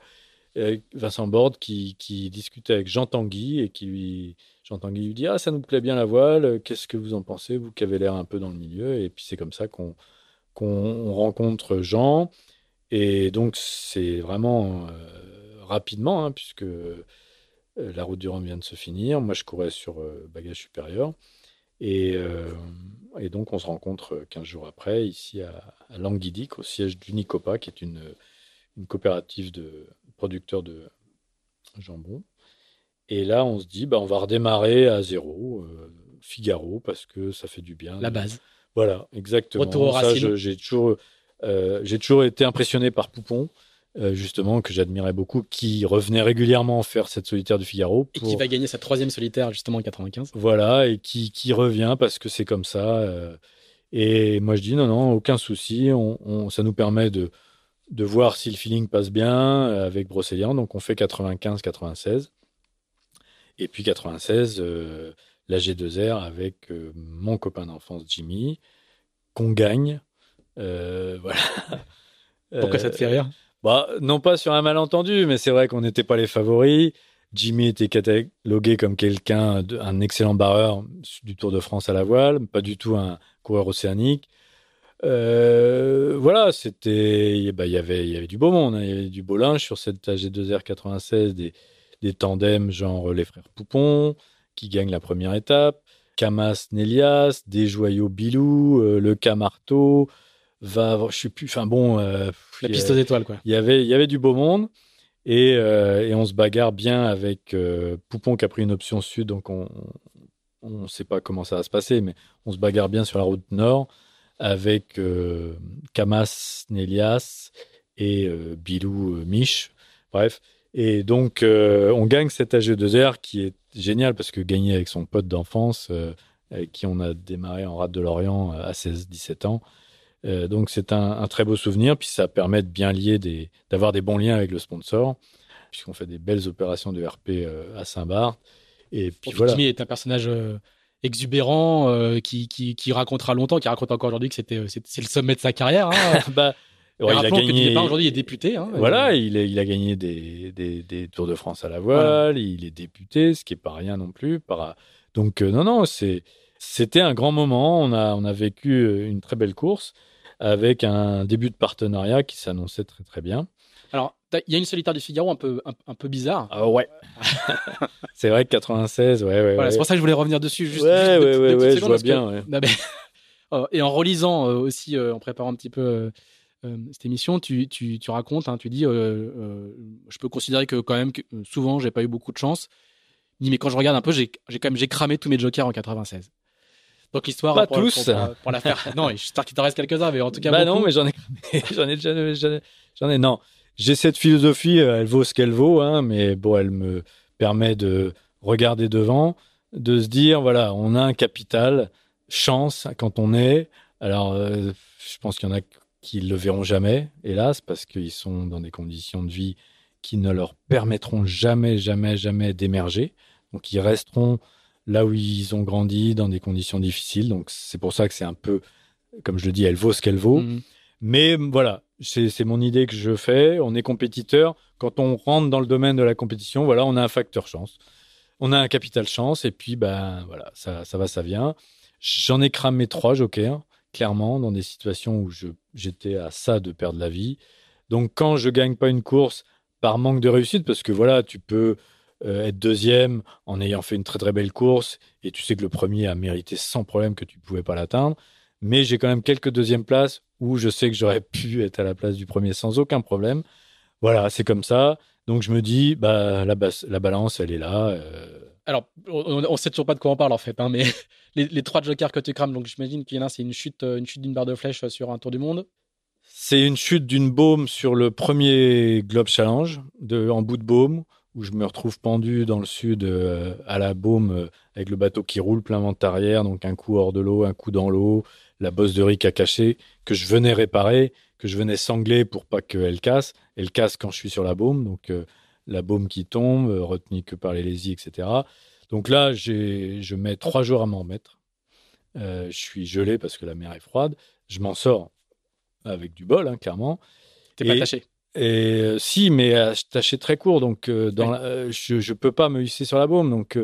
Vincent Borde qui, qui discutait avec Jean Tanguy et qui J'entends Guy lui dire Ah, ça nous plaît bien la voile, qu'est-ce que vous en pensez, vous qui avez l'air un peu dans le milieu? Et puis c'est comme ça qu'on rencontre Jean. Et donc c'est vraiment euh, rapidement, hein, puisque euh, la route du Rhum vient de se finir. Moi, je courais sur euh, bagage supérieur. Et, et, donc on se rencontre 15 jours après, ici à, à Languidic, au siège d'Unicopa, qui est une, une coopérative de producteurs de jambon. Et là, on se dit, bah, on va redémarrer à zéro, euh, Figaro, parce que ça fait du bien. La base. Voilà, exactement. Retour j'ai toujours, euh, j'ai toujours été impressionné par Poupon, euh, justement, que j'admirais beaucoup, qui revenait régulièrement faire cette solitaire du Figaro. Et qui va gagner sa troisième solitaire, justement, en 95. Voilà, et qui, qui revient parce que c'est comme ça. et moi, je dis, non, non, aucun souci, on, ça nous permet de, de voir si le feeling passe bien avec Brocélian. Donc, on fait 95-96. Et puis 96, euh, la G2R avec euh, mon copain d'enfance Jimmy, qu'on gagne. Euh, (laughs) voilà. Pourquoi ça te fait rire? Bah, Non pas sur un malentendu, mais c'est vrai qu'on n'était pas les favoris. Jimmy était catalogué comme quelqu'un, un excellent barreur du Tour de France à la voile, pas du tout un coureur océanique. voilà, c'était, bah, y avait, il y avait du beau monde, hein. il y avait du beau linge sur cette AG2R 96, des, des tandems genre les frères Poupon qui gagnent la première étape, Camas Nélias, des joyaux Bilou, euh, le Camarto, va, je sais plus, enfin bon, euh, la piste aux étoiles quoi. Il y avait, il y avait du beau monde et, euh, et on se bagarre bien avec Poupon qui a pris une option sud, donc on ne sait pas comment ça va se passer, mais on se bagarre bien sur la route nord avec Camas Nélias et Bilou Mich. Bref, et donc, euh, on gagne cet AG2R qui est génial parce que gagner avec son pote d'enfance, euh, avec qui on a démarré en rade de Lorient à 16-17 ans. Euh, donc, c'est un, très beau souvenir. Puis, ça permet de bien lier, d'avoir des, bons liens avec le sponsor, puisqu'on fait des belles opérations de RP à Saint-Barth. Et puis, voilà. Jimmy est un personnage exubérant qui, qui, racontera longtemps, qui raconte encore aujourd'hui que c'était c'est le sommet de sa carrière. Hein. (laughs) bah, il a gagné. Aujourd'hui, il est député. Hein, voilà, il, il, a gagné des, des, des, Tours de France à la voile. Il est député, ce qui est pas rien non plus. Par... Donc euh, non, non, c'est c'était un grand moment. On a on a vécu euh, une très belle course avec un début de partenariat qui s'annonçait très très bien. Alors, il y a une solitaire du Figaro un peu, un, peu bizarre. Ah ouais. (laughs) c'est vrai que 96, ouais, ouais. Voilà, C'est pour ça que je voulais revenir dessus. Juste, ouais, ouais, ouais, ouais, je vois bien. (laughs) Oh, et en relisant euh, aussi, en préparant un petit peu euh, cette émission, tu, racontes, hein, tu dis, euh, euh, je peux considérer que quand même, que, souvent, j'ai pas eu beaucoup de chance. mais quand je regarde un peu, j'ai quand même j'ai cramé tous mes jokers en 96. Donc l'histoire pas tous pour, la faire. non, j'espère qu'il t'en reste quelques-uns, mais en tout cas. Bah non, mais (laughs) j'en ai, j'en ai, j'en ai, non. J'ai cette philosophie, elle vaut ce qu'elle vaut, hein, mais bon, elle me permet de regarder devant, de se dire, voilà, on a un capital chance quand on est. Alors, je pense qu'il y en a qui le verront jamais, hélas, parce qu'ils sont dans des conditions de vie qui ne leur permettront jamais, jamais, jamais d'émerger. Donc ils resteront là où ils ont grandi, dans des conditions difficiles. Donc c'est pour ça que c'est un peu, comme je le dis, elle vaut ce qu'elle vaut. Mhm. Mais voilà, c'est mon idée que je fais. On est compétiteur. Quand on rentre dans le domaine de la compétition, voilà, on a un facteur chance. On a un capital chance. Et puis, ben voilà, ça, ça va, ça vient. J'en ai cramé trois jokers clairement, dans des situations où j'étais à ça de perdre la vie. Donc, quand je gagne pas une course par manque de réussite, parce que voilà, tu peux euh, être deuxième en ayant fait une très très belle course et tu sais que le premier a mérité sans problème que tu pouvais pas l'atteindre. Mais j'ai quand même quelques deuxièmes places où je sais que j'aurais (laughs) pu être à la place du premier sans aucun problème. Voilà, c'est comme ça. Donc je me dis, bah la, la balance, elle est là. Euh, alors, on, ne sait toujours pas de quoi on parle en fait, hein, (laughs) mais les, trois jokers que tu crames, donc j'imagine qu'il y en a, c'est une chute, euh, une chute d'une barre de flèche sur un tour du monde. C'est une chute d'une baume sur le premier Globe Challenge, de, en bout de baume, où je me retrouve pendu dans le sud euh, à la baume avec le bateau qui roule plein vent arrière, donc un coup hors de l'eau, un coup dans l'eau, la bosse de riz à caché, que je venais réparer, que je venais sangler pour pas qu'elle casse. Elle casse quand je suis sur la baume, donc la baume qui tombe, euh, retenue que par les etc. Donc là, je mets trois jours à m'en remettre. Euh, je suis gelé parce que la mer est froide. Je m'en sors avec du bol, hein, clairement. T'es pas taché Et euh, si, mais taché très court. Donc, dans je ne peux pas me hisser sur la baume. Donc,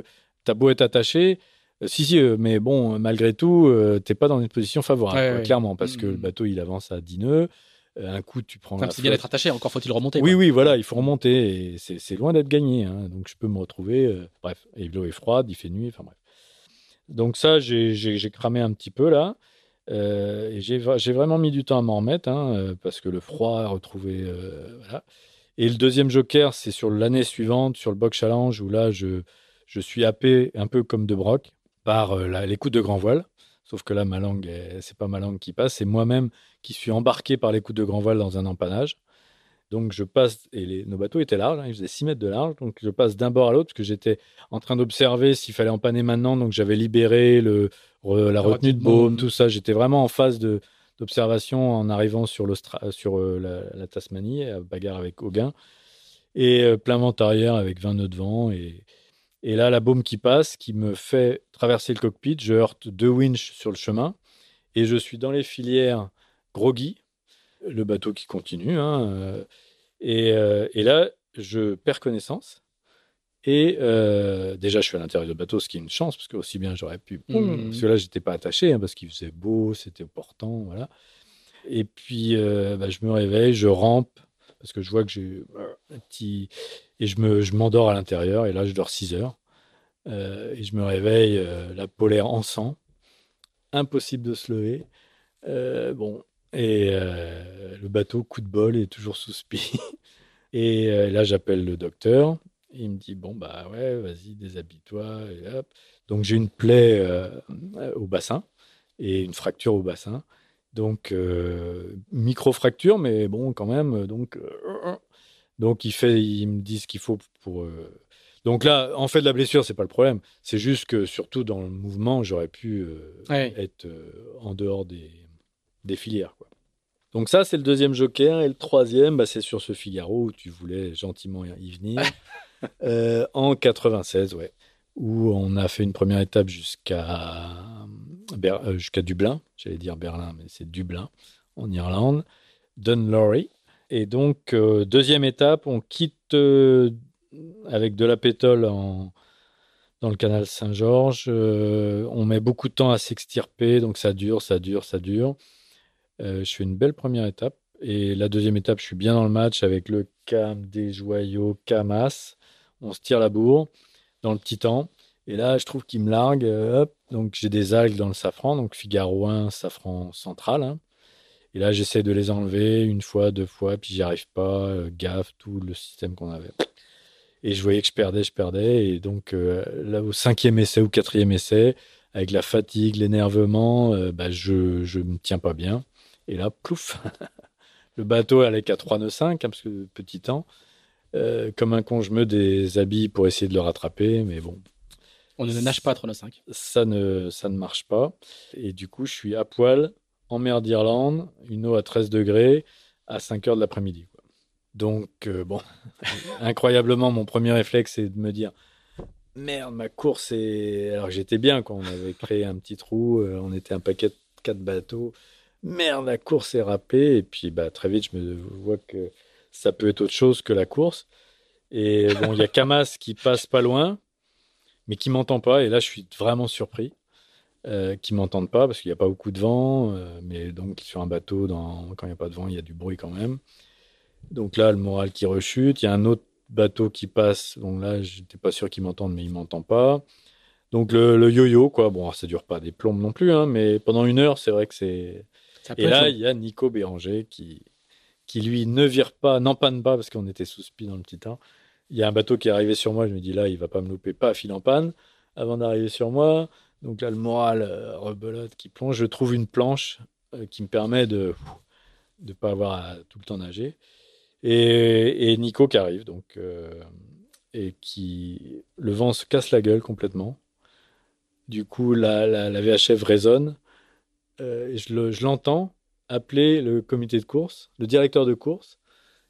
t'as beau être attaché, euh, si, si, euh, mais bon, malgré tout, euh, t'es pas dans une position favorable, Ouais, quoi, ouais. clairement, parce que le bateau, il avance à 10 nœuds. Euh, un coup, tu prends Enfin, c'est bien d'être attaché, encore faut-il remonter. Oui, quoi. oui, voilà, il faut remonter. Et c'est loin d'être gagné. hein, donc, je peux me retrouver. euh, bref, et l'eau est froide, il fait nuit. Enfin, bref. Donc, ça, j'ai cramé un petit peu là. Euh, j'ai vra- j'ai vraiment mis du temps à m'en remettre hein, euh, parce que le froid a retrouvé. euh. Et le deuxième joker, c'est sur l'année suivante, sur le Box Challenge, où là, je, je suis happé un peu comme de broc par euh, les coups de grand voile. Sauf que là, ma langue, c'est pas ma langue qui passe, c'est moi-même qui suis embarqué par les coups de grand voile dans un empannage. Donc je passe, et les- nos bateaux étaient larges, hein, ils faisaient 6 mètres de large, donc je passe d'un bord à l'autre, parce que j'étais en train d'observer s'il fallait empanner maintenant, donc j'avais libéré le, re- la retenue de baume, tout ça. J'étais vraiment en phase de- d'observation en arrivant sur, sur euh, la, la Tasmanie, à bagarre avec Auguin, et euh, plein vent arrière avec 20 nœuds de vent, et, et là la baume qui passe, qui me fait traverser le cockpit, je heurte deux winches sur le chemin, et je suis dans les filières groggy, le bateau qui continue, hein, euh, et, euh, et là, je perds connaissance. Et euh, déjà, je suis à l'intérieur du bateau, ce qui est une chance, parce que aussi bien j'aurais pu. Mhm. Parce que là, j'étais pas attaché, hein, parce qu'il faisait beau, c'était portant, voilà. Et puis, bah, je me réveille, je rampe, parce que je vois que j'ai un petit. Et je me, je m'endors à l'intérieur, et là, je dors 6 heures. Euh, et je me réveille, euh, la polaire en sang, impossible de se lever. Euh, bon, et euh, le bateau, coup de bol, est toujours sous spi. (laughs) Et euh, là, j'appelle le docteur. Il me dit Bon, bah ouais, vas-y, déshabille-toi. Donc, j'ai une plaie euh, au bassin et une fracture au bassin. Donc, micro-fracture, mais bon, quand même. Donc, donc il, fait, il me dit ce qu'il faut pour. Donc là, en fait, la blessure, c'est pas le problème. C'est juste que, surtout dans le mouvement, j'aurais pu Ouais. être en dehors des, des filières. Quoi. Donc ça, c'est le deuxième joker. Et le troisième, bah, c'est sur ce Figaro où tu voulais gentiment y venir. (laughs) Euh, en 96, ouais. Où on a fait une première étape jusqu'à euh, jusqu'à Dublin. J'allais dire Berlin, mais c'est Dublin, en Irlande. Dunlorry. Et donc, euh, deuxième étape, on quitte avec de la pétole en, dans le canal Saint-Georges. On met beaucoup de temps à s'extirper, donc ça dure, ça dure, ça dure. Euh, je fais une belle première étape. Et la deuxième étape, je suis bien dans le match avec le Cam, des joyaux, Camas. On se tire la bourre dans le petit temps. Et là, je trouve qu'il me largue. euh. Donc, j'ai des algues dans le safran. Donc, Figaro 1, safran central. hein. Et là, j'essaie de les enlever une fois, deux fois. Puis, j'y arrive pas. euh, gaffe, tout le système qu'on avait. Et je voyais que je perdais, je perdais. Et donc, là, au cinquième essai ou quatrième essai, avec la fatigue, l'énervement, bah, je je me tiens pas bien. Et là, plouf, (laughs) le bateau allait qu'à 3 nœuds 5, hein, parce que petit temps. Euh, comme un con, je me déshabille pour essayer de le rattraper, mais bon, On ne nage pas à 395. ça ne, ça ne marche pas. Et du coup, je suis à poil, en mer d'Irlande, une eau à 13 degrés, à 5 heures de l'après-midi. Donc, euh, bon, (laughs) incroyablement, mon premier réflexe, c'est de me dire Merde, ma course est. Alors j'étais bien quand on avait créé un petit trou, euh, on était un paquet de 4 bateaux. Merde, la course est râpée. Et puis, bah, très vite, je me vois que ça peut être autre chose que la course. Et bon, il y a Camas qui passe pas loin, mais qui m'entend pas. Et là, je suis vraiment surpris euh, qui m'entendent pas parce qu'il n'y a pas beaucoup de vent. euh, mais donc, sur un bateau, dans... quand il n'y a pas de vent, il y a du bruit quand même. Donc là, le moral qui rechute. Il y a un autre bateau qui passe. Donc là, j'étais pas sûr qu'il m'entende, mais il m'entend pas. Donc le, le yo-yo, quoi. Bon, ça dure pas des plombes non plus, hein, mais pendant une heure, c'est vrai que c'est. Et là, il y a Nico Béranger qui, qui lui ne vire pas, n'empanne pas parce qu'on était sous spi dans le petit temps. Il y a un bateau qui est arrivé sur moi. Je me dis là, il va pas me louper, pas fil en panne avant d'arriver sur moi. Donc là, le moral euh, rebelote qui plonge. Je trouve une planche euh, qui me permet de ne pas avoir à tout le temps nager. Et, et Nico qui arrive, donc, euh, et qui. Le vent se casse la gueule complètement. Du coup, la, la, la VHF résonne. Euh, je le- je l'entends appeler le comité de course, le directeur de course,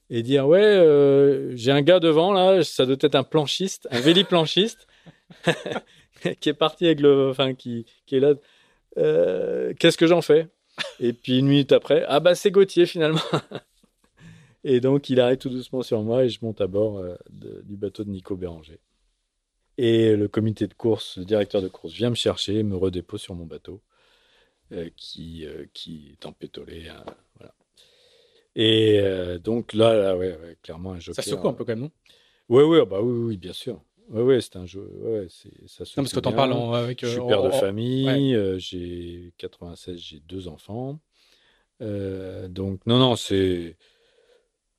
et dire Ouais, euh, j'ai un gars devant là, ça doit être un planchiste, un véliplanchiste, (laughs) qui est parti avec le. Enfin, qui, qui est là. Euh, Qu'est-ce que j'en fais? Et puis une minute après, ah bah c'est Gauthier finalement. (laughs) et donc il arrive tout doucement sur moi et je monte à bord du bateau de Nico Béranger. Et le comité de course, le directeur de course vient me chercher, me redépose sur mon bateau, qui, euh, qui est empétolé. hein, voilà. Et euh, donc là, là ouais, ouais, clairement un joker. Ça secoue un peu quand même, non? Oui, oui, bah oui, oui, bien sûr. Oui, oui, c'est un jeu. Ouais, c'est, ça Non, parce que t'en parles en- avec. Je suis euh, père en- de famille, euh, j'ai 96, j'ai deux enfants. Euh, donc, non, non, c'est.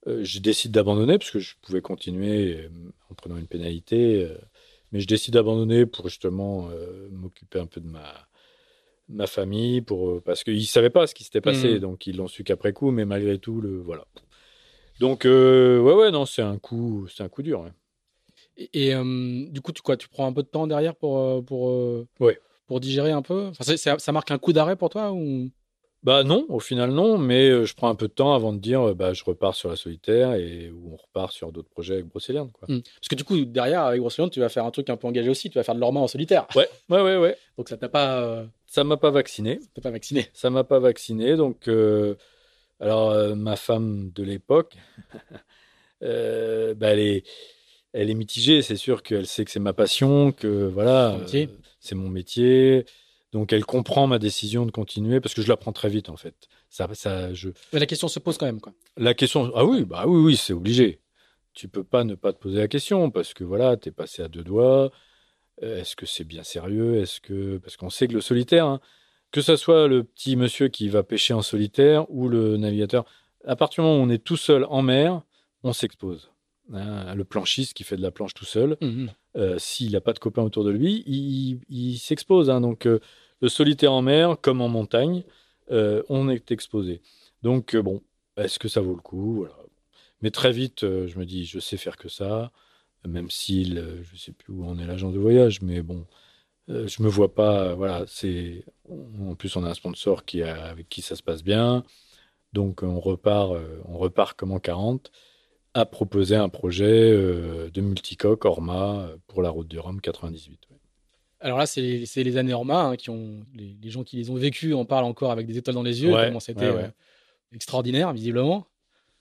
euh, je décide d'abandonner parce que je pouvais continuer euh, en prenant une pénalité, euh, mais je décide d'abandonner pour justement euh, m'occuper un peu de ma, ma famille, pour, euh, parce qu'ils ne savaient pas ce qui s'était passé, Mhm. donc ils l'ont su qu'après coup, mais malgré tout, le, voilà. Donc, euh, ouais, ouais, non, c'est un coup, c'est un coup dur. ouais. Et, et, euh, du coup, tu, quoi, tu prends un peu de temps derrière pour, pour, Ouais. pour digérer un peu? Enfin, Ça marque un coup d'arrêt pour toi ou... Bah non, au final non, mais je prends un peu de temps avant de dire bah je repars sur la solitaire et où on repart sur d'autres projets avec Brocéliande quoi. Hmm. Parce que du coup, derrière, avec Brocéliande, tu vas faire un truc un peu engagé aussi. Tu vas faire de l'orma en solitaire. Ouais, ouais, ouais, ouais. Donc ça t'a pas, euh, Ça m'a pas vacciné, t'as pas vacciné. ça m'a pas vacciné, donc euh, alors euh, ma femme de l'époque, (laughs) euh, bah elle est, elle est mitigée. C'est sûr qu'elle sait que c'est ma passion, que voilà, métier. c'est mon métier. Donc elle comprend ma décision de continuer parce que je la prends très vite en fait. Ça, ça, je, Mais la question se pose quand même. Quoi. La question, ah oui, bah oui, oui, c'est obligé. Tu peux pas ne pas te poser la question parce que voilà, t'es passé à deux doigts. Euh, Est-ce que c'est bien sérieux? Est-ce que parce qu'on sait que le solitaire, hein, que ça soit le petit monsieur qui va pêcher en solitaire ou le navigateur, à partir du moment où on est tout seul en mer, on s'expose. Hein, le planchiste qui fait de la planche tout seul, Mhm. euh, s'il n'a pas de copains autour de lui, il, il s'expose. hein. Donc, euh, le solitaire en mer, comme en montagne, euh, on est exposé. Donc, bon, est-ce que ça vaut le coup? Voilà. Mais très vite, je me dis, je sais faire que ça, même si euh, je sais plus où en est l'agent de voyage, mais bon, euh, je me vois pas. Voilà, c'est. En plus, on a un sponsor qui a- avec qui ça se passe bien. Donc, on repart, euh, on repart comme en 40 à proposer un projet euh, de multicoque Orma euh, pour la route du Rhum 98. ouais. Alors là, c'est les, c'est les années Orma hein, qui ont les, les gens qui les ont vécues en parlent encore avec des étoiles dans les yeux. Ouais, tellement c'était ouais, ouais. euh, extraordinaire, visiblement.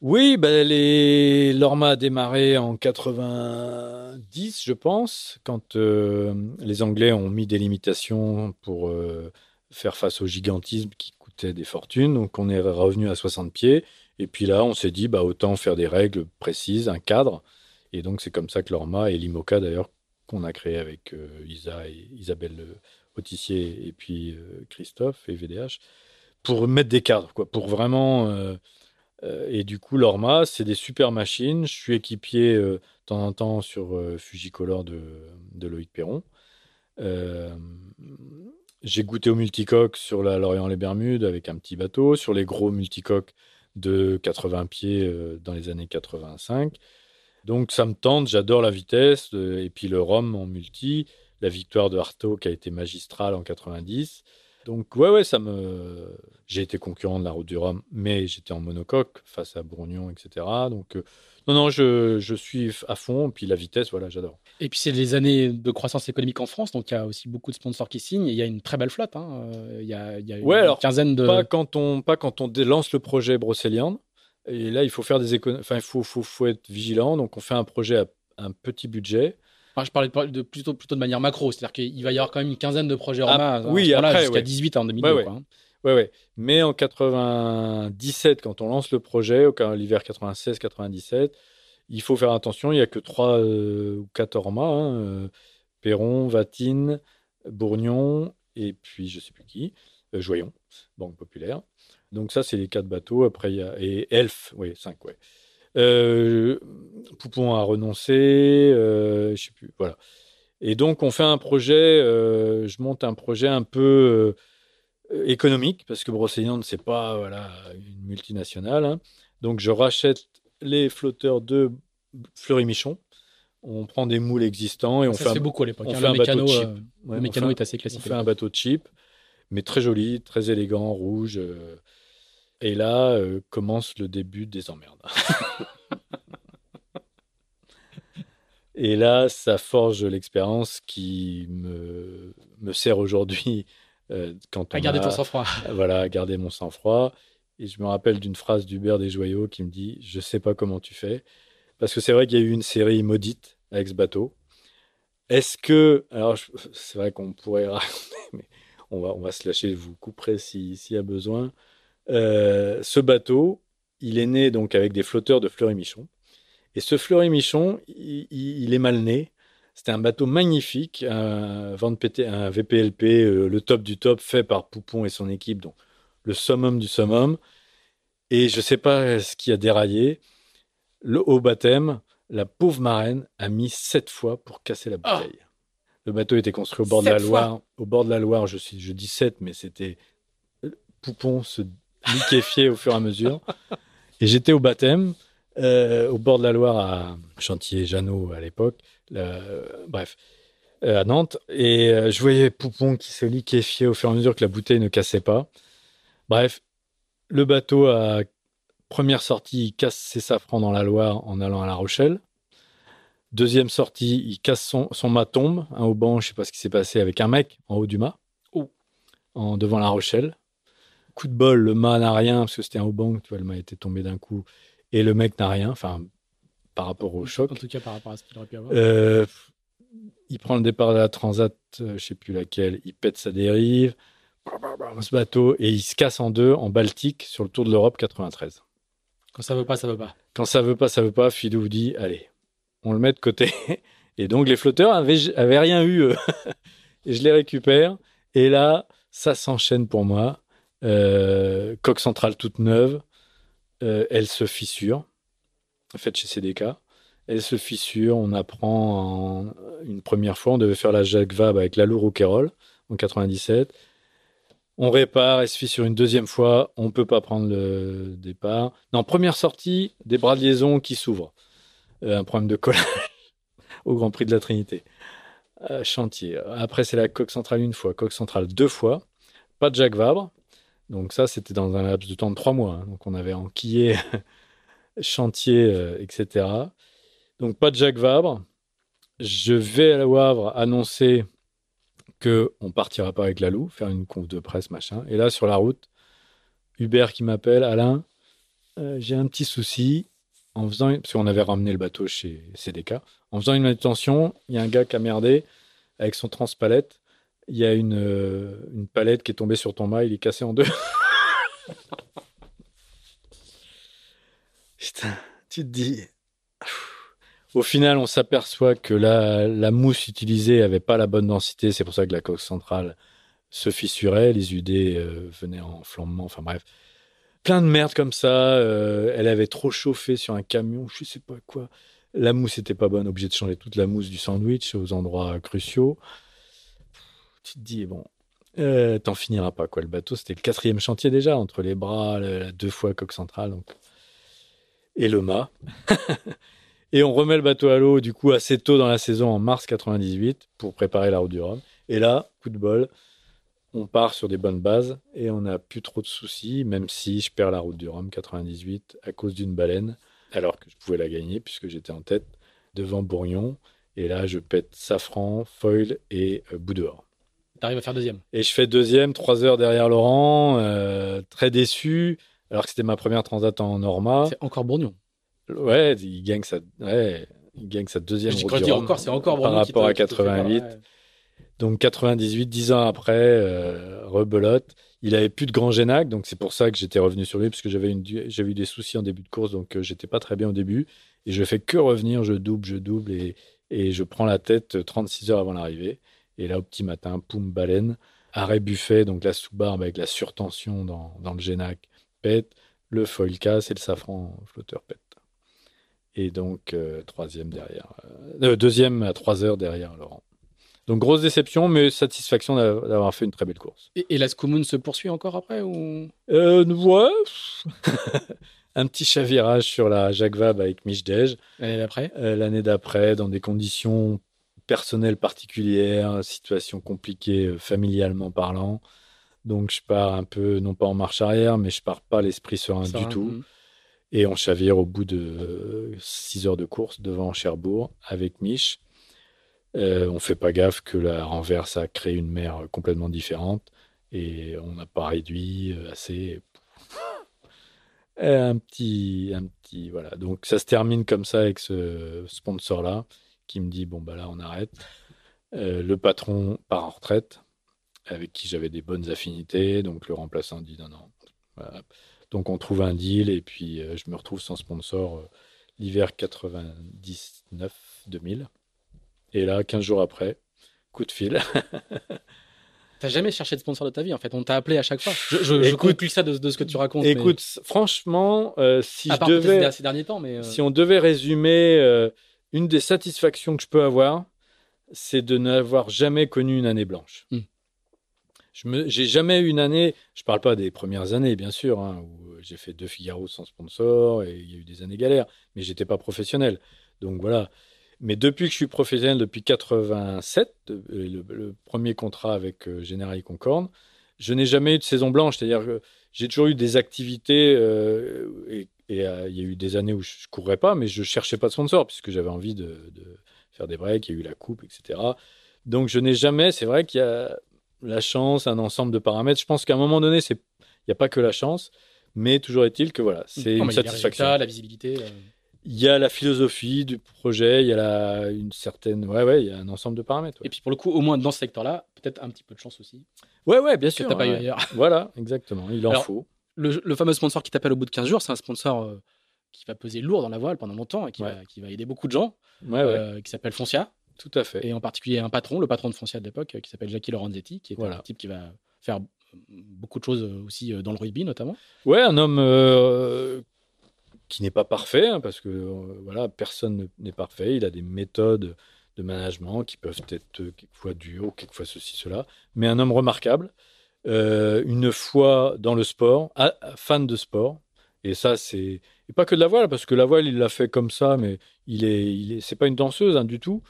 Oui, ben les... l'Orma a démarré en 90, je pense, quand euh, les Anglais ont mis des limitations pour euh, faire face au gigantisme qui coûtait des fortunes. Donc on est revenu à 60 pieds. Et puis là, on s'est dit, bah, autant faire des règles précises, un cadre. Et donc c'est comme ça que l'Orma et l'IMOCA, d'ailleurs, qu'on a créé avec euh, Isa et Isabelle Autissier et puis Christophe et VDH, pour mettre des cadres, quoi, pour vraiment... euh, et du coup, l'Orma, c'est des super machines. Je suis équipier euh, de temps en temps sur euh, Fujicolor de, de Loïc Perron. J'ai goûté au multicoque sur la Lorient-les-Bermudes avec un petit bateau, sur les gros multicoques de 80 pieds dans les années 85. Donc ça me tente, j'adore la vitesse. et puis le Rhum en multi, la victoire de Artaud qui a été magistrale en 90. Donc ouais, ouais, ça me... J'ai été concurrent de la route du Rhum, mais j'étais en monocoque face à Bourgnon, etc. Donc euh, non, non, je, je suis à fond. Puis la vitesse, voilà, j'adore. Et puis c'est les années de croissance économique en France, donc il y a aussi beaucoup de sponsors qui signent. Et il y a une très belle flotte. hein. Euh, Il y a, il y a Ouais, une alors, quinzaine de. Pas quand on, pas quand on lance le projet Brocéliande. Et là, il faut faire des économies. Enfin, il faut, faut, faut être vigilant. Donc, on fait un projet à un petit budget. Enfin, je parlais de, de- plutôt, plutôt de manière macro, c'est-à-dire qu'il va y avoir quand même une quinzaine de projets Ah, Orma. à oui, jusqu'à ouais. 18 en 2002. Ouais, quoi, hein. Ouais, ouais. Mais en 97, quand on lance le projet, l'hiver 96-97, il faut faire attention. Il n'y a que 3 ou 4 Orma. hein, euh, Perron, Vatine, Bourgnon, et puis je sais plus qui, euh, Joyon, Banque Populaire. Donc ça, c'est les quatre bateaux. Après, il y a... Et Elf, oui, 5, ouais. Euh, Poupon a renoncé, euh, je sais plus, voilà. Et donc, on fait un projet, euh, je monte un projet un peu euh, économique, parce que Brocéliande, c'est pas voilà, une multinationale. hein. Donc, je rachète les flotteurs de Fleury-Michon. On prend des moules existants et on Ça fait, un, beaucoup à l'époque. on hein. fait un Le bateau mécano, cheap. euh, ouais, le on mécano fait est assez on classique. fait un bateau cheap, mais très joli, très élégant, rouge. Et là euh, commence le début des emmerdes. (laughs) et là, ça forge l'expérience qui me, me sert aujourd'hui euh, quand on À garder a- ton sang-froid. (laughs) voilà, à garder mon sang-froid. Et je me rappelle d'une phrase d'Hubert Desjoyaux qui me dit Je sais pas comment tu fais. Parce que c'est vrai qu'il y a eu une série maudite avec ce bateau. Est-ce que, alors c'est vrai qu'on pourrait (laughs) mais on va, on va se lâcher, je vous couperai s'il y a besoin. Euh, ce bateau, il est né donc avec des flotteurs de Fleury-Michon. Et ce Fleury-Michon, il, est mal né. C'était un bateau magnifique, un, un VPLP, euh, le top du top, fait par Poupon et son équipe, donc le summum du summum. Et je ne sais pas ce qui a déraillé. Le haut baptême, la pauvre marraine a mis sept fois pour casser la ah. bouteille. Le bateau était construit au bord de la Loire. Au bord de la Loire, je, suis, je dis sept, mais c'était Poupon se liquéfiait au fur et à mesure. Et j'étais au baptême, euh, au bord de la Loire, à Chantier Jeannot à l'époque. bref, euh, à Nantes. Et euh, je voyais Poupon qui se liquéfiait au fur et à mesure que la bouteille ne cassait pas. Bref, le bateau a première sortie, il casse ses safrans dans la Loire en allant à La Rochelle. Deuxième sortie, il casse son, son mât tombe, un haut banc, je sais pas ce qui s'est passé avec un mec en haut du mât, en devant La Rochelle. Coup de bol, le mât n'a rien parce que c'était un haut banc, tu vois, le mât était tombé d'un coup et le mec n'a rien, enfin par rapport au choc. En tout cas, par rapport à ce qu'il aurait pu avoir. Euh, il prend le départ de la Transat, euh, je sais plus laquelle, il pète sa dérive, ce bateau et il se casse en deux en Baltique sur le Tour de l'Europe 93. Quand ça veut pas, ça veut pas. Quand ça veut pas, ça veut pas. Philou dit, allez, on le met de côté. (laughs) Et donc les flotteurs avaient, avaient rien eu. (laughs) et je les récupère. Et là, ça s'enchaîne pour moi. Euh, coque centrale toute neuve. Euh, elle se fissure. En fait, chez CDK. Elle se fissure. On apprend une première fois. On devait faire la Jacques avec la Loure au Kérol en 97. On répare, elle se fissure une deuxième fois. On ne peut pas prendre le départ. Non, première sortie, des bras de liaison qui s'ouvrent. Euh, un problème de collage (laughs) au Grand Prix de la Trinité. Chantier. Après, c'est la coque centrale une fois, coque centrale deux fois. Pas de Jacques Vabre. Donc ça, c'était dans un laps de temps de trois mois. Hein. Donc on avait enquillé (laughs) chantier, euh, etc. Donc pas de Jacques Vabre. Je vais à la Wavre annoncer que on partira pas avec la Loup, faire une conf de presse, machin. Et là, sur la route, Hubert qui m'appelle, Alain, j'ai un petit souci en faisant, parce qu'on avait ramené le bateau chez CDK, en faisant une manutention, il y a un gars qui a merdé avec son transpalette. Il y a une, euh, une palette qui est tombée sur ton mât, il est cassé en deux. (laughs) Putain, tu te dis. Au final, on s'aperçoit que la, la mousse utilisée avait pas la bonne densité. C'est pour ça que la coque centrale se fissurait, les UD euh, venaient en flambement. Enfin bref, plein de merde comme ça. Euh, elle avait trop chauffé sur un camion, je sais pas quoi. La mousse était pas bonne, obligé de changer toute la mousse du sandwich aux endroits cruciaux. Tu te dis, bon, euh, t'en finiras pas, quoi. Le bateau, c'était le quatrième chantier déjà, entre les bras, deux fois coque centrale, et le mât. (laughs) et on remet le bateau à l'eau, du coup, assez tôt dans la saison, en mars 98, pour préparer la route du Rhum. Et là, coup de bol, on part sur des bonnes bases et on n'a plus trop de soucis, même si je perds la route du Rhum 98 à cause d'une baleine, alors que je pouvais la gagner puisque j'étais en tête devant Bourgnon. Et là, je pète Safran, Foil et euh, Bout dehors. Arrives à faire deuxième. Et je fais deuxième, trois heures derrière Laurent, euh, très déçu, alors que c'était ma première transat en Norma. C'est encore Bourgnon. Ouais, il gagne sa, ouais, il gagne sa deuxième route du Rhum. encore, c'est encore Bourgnon. Par rapport à 88. Donc 98, 10 ans après, euh, rebelote. Il avait plus de grand Génac, donc c'est pour ça que j'étais revenu sur lui, parce que j'avais eu des soucis en début de course, donc euh, j'étais pas très bien au début. Et je fais que revenir, je double, je double, et, et je prends la tête 36 heures avant l'arrivée. Et là, au petit matin, poum, baleine, arrêt buffet, donc la sous-barbe avec la surtension dans, dans le Génac pète, le foil casse et le safran flotteur pète. Et donc, euh, troisième derrière, euh, deuxième à 3 heures derrière Laurent. Donc grosse déception, mais satisfaction d'avoir fait une très belle course. Et, la Scoumoun se poursuit encore après ou? Euh, Ouais. (laughs) un petit chavirage sur la Jacques Vabre avec Michdej. L'année d'après? Euh, L'année d'après, dans des conditions personnelles particulières, situation compliquée euh, familialement parlant. Donc je pars un peu, non pas en marche arrière, mais je pars pas l'esprit serein du tout. Hmm. Et on chavire au bout de 6 heures de course devant Cherbourg avec Mich. Euh, on fait pas gaffe que la renverse a créé une mer complètement différente et on n'a pas réduit euh, assez. un petit, un petit, voilà. Donc ça se termine comme ça avec ce sponsor là qui me dit bon bah là on arrête. Euh, le patron part en retraite, avec qui j'avais des bonnes affinités. Donc le remplaçant dit non, non. Voilà. Donc on trouve un deal et puis euh, je me retrouve sans sponsor euh, l'hiver 99-2000. Et là, 15 jours après, coup de fil. (laughs) T'as jamais cherché de sponsor de ta vie en fait. On t'a appelé à chaque fois. Je, je, je Écoute- conclus ça de, de ce que tu racontes. mais- Écoute, franchement, euh, si à je part devais, ces- ces derniers temps, mais euh, si on devait résumer euh, une des satisfactions que je peux avoir, c'est de n'avoir jamais connu une année blanche. Hmm. Je j'ai jamais eu une année. Je parle pas des premières années, bien sûr, hein, où j'ai fait deux Figaro sans sponsor et il y a eu des années galères, mais j'étais pas professionnel. Donc voilà. Mais depuis que je suis professionnel, depuis 87, euh, le, le premier contrat avec euh, Général Concorde, je n'ai jamais eu de saison blanche. C'est-à-dire que j'ai toujours eu des activités euh, et, et, euh, il y a eu des années où je, je courais pas, mais je cherchais pas de sponsor puisque j'avais envie de, de faire des breaks. Il y a eu la coupe, etc. Donc je n'ai jamais. C'est vrai qu'il y a la chance, un ensemble de paramètres. Je pense qu'à un moment donné, c'est il n'y a pas que la chance, mais toujours est-il que voilà, c'est non, une mais il y a satisfaction. la visibilité. euh. Il y a la philosophie du projet, il y a la, une certaine, ouais, ouais, il y a un ensemble de paramètres. Et puis pour le coup, au moins dans ce secteur-là, peut-être un petit peu de chance aussi. ouais, ouais, bien Que sûr. t'as pas eu ailleurs. Voilà, exactement. Il en Alors, faut. Le, le fameux sponsor qui t'appelle au bout de 15 jours, c'est un sponsor euh, qui va peser lourd dans la voile pendant longtemps et qui, Ouais. va, qui va aider beaucoup de gens, Ouais, ouais, euh, qui s'appelle Foncia. tout à fait. Et en particulier un patron, le patron de Foncia de l'époque, euh, qui s'appelle Jackie Lorenzetti, qui est Voilà. un type qui va faire beaucoup de choses aussi dans le rugby notamment. Ouais, un homme euh, qui n'est pas parfait, hein, parce que voilà, personne ne- n'est parfait. Il a des méthodes de management qui peuvent être quelquefois dures, quelquefois ceci, cela, mais un homme remarquable. Euh, une fois dans le sport, ah, fan de sport, et ça c'est et pas que de la voile, parce que la voile il l'a fait comme ça, mais il est, il est, c'est pas une danseuse hein, du tout.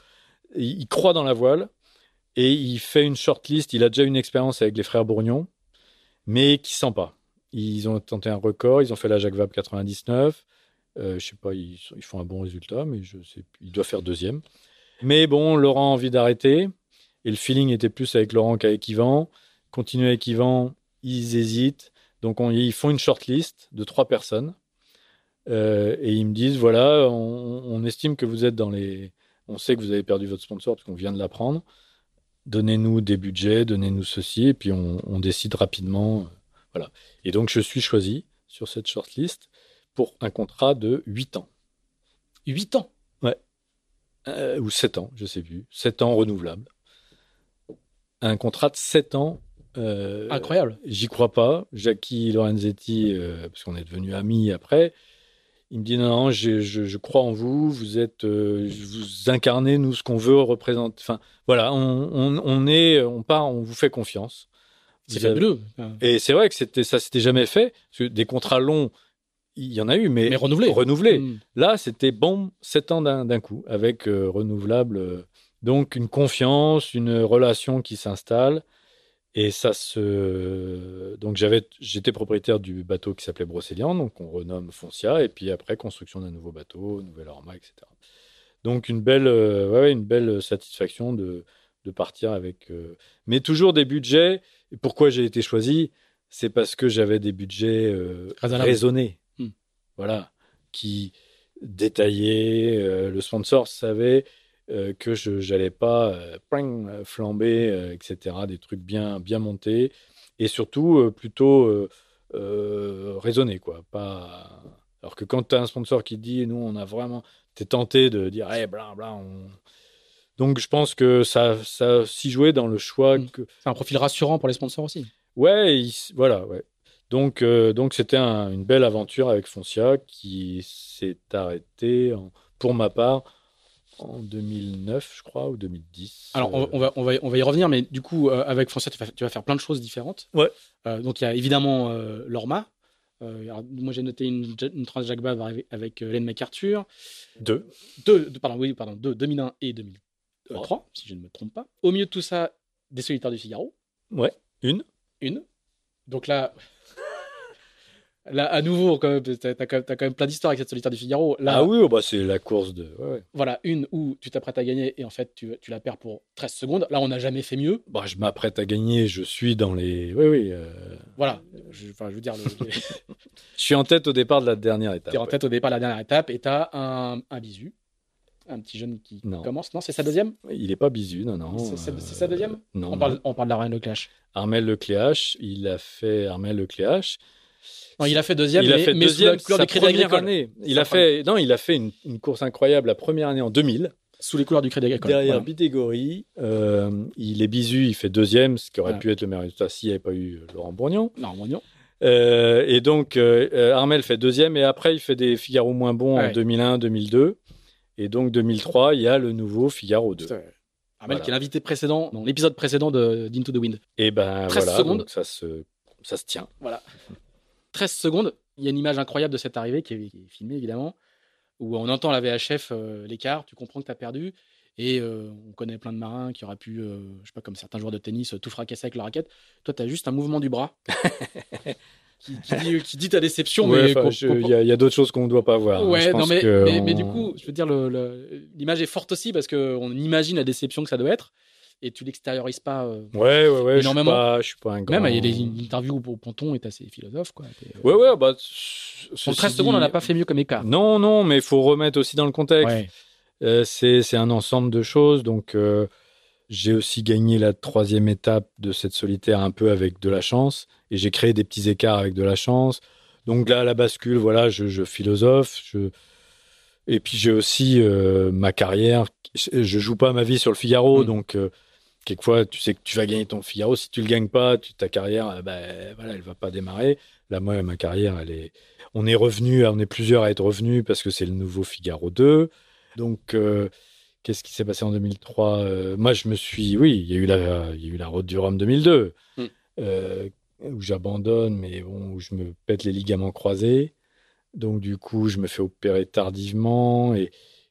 Il, croit dans la voile et il fait une shortlist. Il a déjà une expérience avec les frères Bourgnon, mais qui sent pas. Ils ont tenté un record, ils ont fait la Jacques Vabre 99. Euh, je sais pas, ils font un bon résultat, mais je sais, il doit faire deuxième. Mais bon, Laurent a envie d'arrêter. Et le feeling était plus avec Laurent qu'avec Yvan. Continuer avec Yvan, ils hésitent. Donc on- ils font une shortlist de trois personnes. Euh, et ils me disent, voilà, on, on estime que vous êtes dans les... On sait que vous avez perdu votre sponsor parce qu'on vient de l'apprendre. Donnez-nous des budgets, donnez-nous ceci, et puis on, on décide rapidement. euh, Voilà. Et donc je suis choisi sur cette shortlist pour un contrat de 8 ans. 8 ans? Euh, ou 7 ans, je sais plus. 7 ans renouvelable. Un contrat de 7 ans. Euh, Incroyable. J'y crois pas. Jackie Lorenzetti, euh, parce qu'on est devenus amis après, il me dit non, non, je, je- je crois en vous. Vous êtes, euh, vous incarnez nous ce qu'on veut représenter. Enfin, voilà, on, on, on est, on part, on vous fait confiance. C'est avez- fabuleux. Euh, Et c'est vrai que c'était, ça s'était jamais fait. Parce que des contrats longs, il y en a eu, mais, Mais renouvelé. renouvelés. Mm. Là, c'était bon, 7 ans d'un coup, avec renouvelable. donc, une confiance, une relation qui s'installe. Et ça se. Donc, j'avais, j'étais propriétaire du bateau qui s'appelait Brocéliande, donc on renomme Foncia. Et puis après, construction d'un nouveau bateau, nouvel orma, etc. Donc, une belle, euh, ouais, une belle satisfaction de, de partir avec. euh, Mais toujours des budgets. Et pourquoi j'ai été choisi? C'est parce que j'avais des budgets euh, raisonnés. Hmm. Voilà. Qui détaillaient. le sponsor savait euh, que je n'allais pas euh, pring, euh, flamber, euh, etc. Des trucs bien, bien montés. Et surtout, plutôt raisonnés. Quoi. Pas... Alors que quand tu as un sponsor qui te dit, nous, on a vraiment. Tu es tenté de dire, hey, bla, bla, on... Donc, je pense que ça, ça s'y jouait dans le choix Hmm. que, C'est un profil rassurant pour les sponsors aussi. Ouais, il voilà, ouais. Donc, euh, donc c'était un- une belle aventure avec Foncia qui s'est arrêtée, en- pour ma part, en 2009, je crois, ou 2010. Alors, on, Euh, on va, on, va, on va y revenir, mais du coup, euh, avec Foncia, tu vas, tu vas faire plein de choses différentes. Ouais. Euh, donc, il y a évidemment euh, l'Orma. Euh, alors, moi, j'ai noté une, une Jacques avec, euh, Hélène MacArthur. deux. Deux, deux- pardon, oui, pardon, deux, 2001 et 2003, si je ne me trompe pas. Au milieu de tout ça, des solitaires du Figaro, Ouais, une. une. Donc là, là à nouveau, quand même, t'as, t'as quand même- t'as quand même plein d'histoires avec cette solitaire du Figaro. Là, Ah oui, oh, bah, c'est la course de. ouais, ouais. voilà, une où tu t'apprêtes à gagner et en fait, tu, tu la perds pour 13 secondes. Là, on n'a jamais fait mieux. Bah, je m'apprête à gagner, je suis dans les. Oui, oui. euh, Voilà, je, enfin, je veux dire, le- (laughs) Je suis en tête au départ de la dernière étape. t'es en ouais. tête au départ de la dernière étape et t'as un, un bisu. un petit jeune qui Non. commence. Non, c'est sa deuxième? Il n'est pas bisu, non, non. C'est- c'est- c'est sa deuxième? Non. on, parle, on parle d'Armel Lecléache. Armel Lecléache, il a fait Armel Lecléache. Non, il a fait deuxième, il a mais, fait mais deuxième la couleur sa du Crédit Agricole. année. Il a fait, non, il a fait une, une course incroyable la première année en 2000. Sous les couleurs du Crédit Agricole. Derrière Voilà. Bidégory, euh, il est bisu, il fait deuxième, ce qui aurait pu être le meilleur résultat s'il n'y avait pas eu euh, Laurent Bourgnon. Non, mon Dieu. Euh, et donc, euh, Armel fait deuxième, et après, il fait des Figaro moins bons en Ouais. 2001, 2002. Et donc, 2003, il y a le nouveau Figaro 2. Armel, Voilà. qui est l'invité précédent, dans l'épisode précédent de d'Into the Wind. Et ben 13 voilà, secondes. donc ça se, ça se tient. Voilà. 13 secondes. Il y a une image incroyable de cette arrivée qui est, qui est filmée, évidemment, où on entend la VHF, euh, l'écart, tu comprends que tu as perdu. Et euh, on connaît plein de marins qui auraient pu, euh, je sais pas, comme certains joueurs de tennis, euh, tout fracasser avec la raquette. Toi, tu as juste un mouvement du bras (laughs) qui, qui dit, qui dit ta déception. Ouais, Il y, a- d'autres choses qu'on ne doit pas voir. hein. Ouais, Je non, pense mais, mais, mais on- du coup, je veux dire, l'image est forte aussi parce qu'on imagine la déception que ça doit être et tu l'extériorises pas. euh, Ouais, ouais, ouais. Je suis énormément. pas, je suis pas un grand. Même, il y a des interviews où Ponton est assez philosophe. Quoi. Euh, Ouais, ouais, bah. En ceci 13 secondes, on n'a pas fait mieux comme écart. Non, non, mais il faut remettre aussi dans le contexte. Ouais. Euh, c'est un ensemble de choses. Donc, euh, j'ai aussi gagné la troisième étape de cette solitaire un peu avec de la chance. Et j'ai créé des petits écarts avec de la chance. Donc là, la bascule, voilà, je, je philosophe. Je... Et puis, j'ai aussi ma carrière. Je, je joue pas ma vie sur le Figaro. Mm. Donc, quelquefois, tu sais que tu vas gagner ton Figaro. Si tu le gagnes pas, tu, ta carrière, ben, voilà, elle va pas démarrer. Là, moi, ma carrière, elle est. On est revenu, on est plusieurs à être revenus parce que c'est le nouveau Figaro 2. Donc, euh, qu'est-ce qui s'est passé en 2003 Euh, Moi, je me suis. Oui, il y a eu la, il y a eu la Route du Rhum 2002, Mm. euh, où j'abandonne, mais bon, où je me pète les ligaments croisés. Donc, du coup, je me fais opérer tardivement et,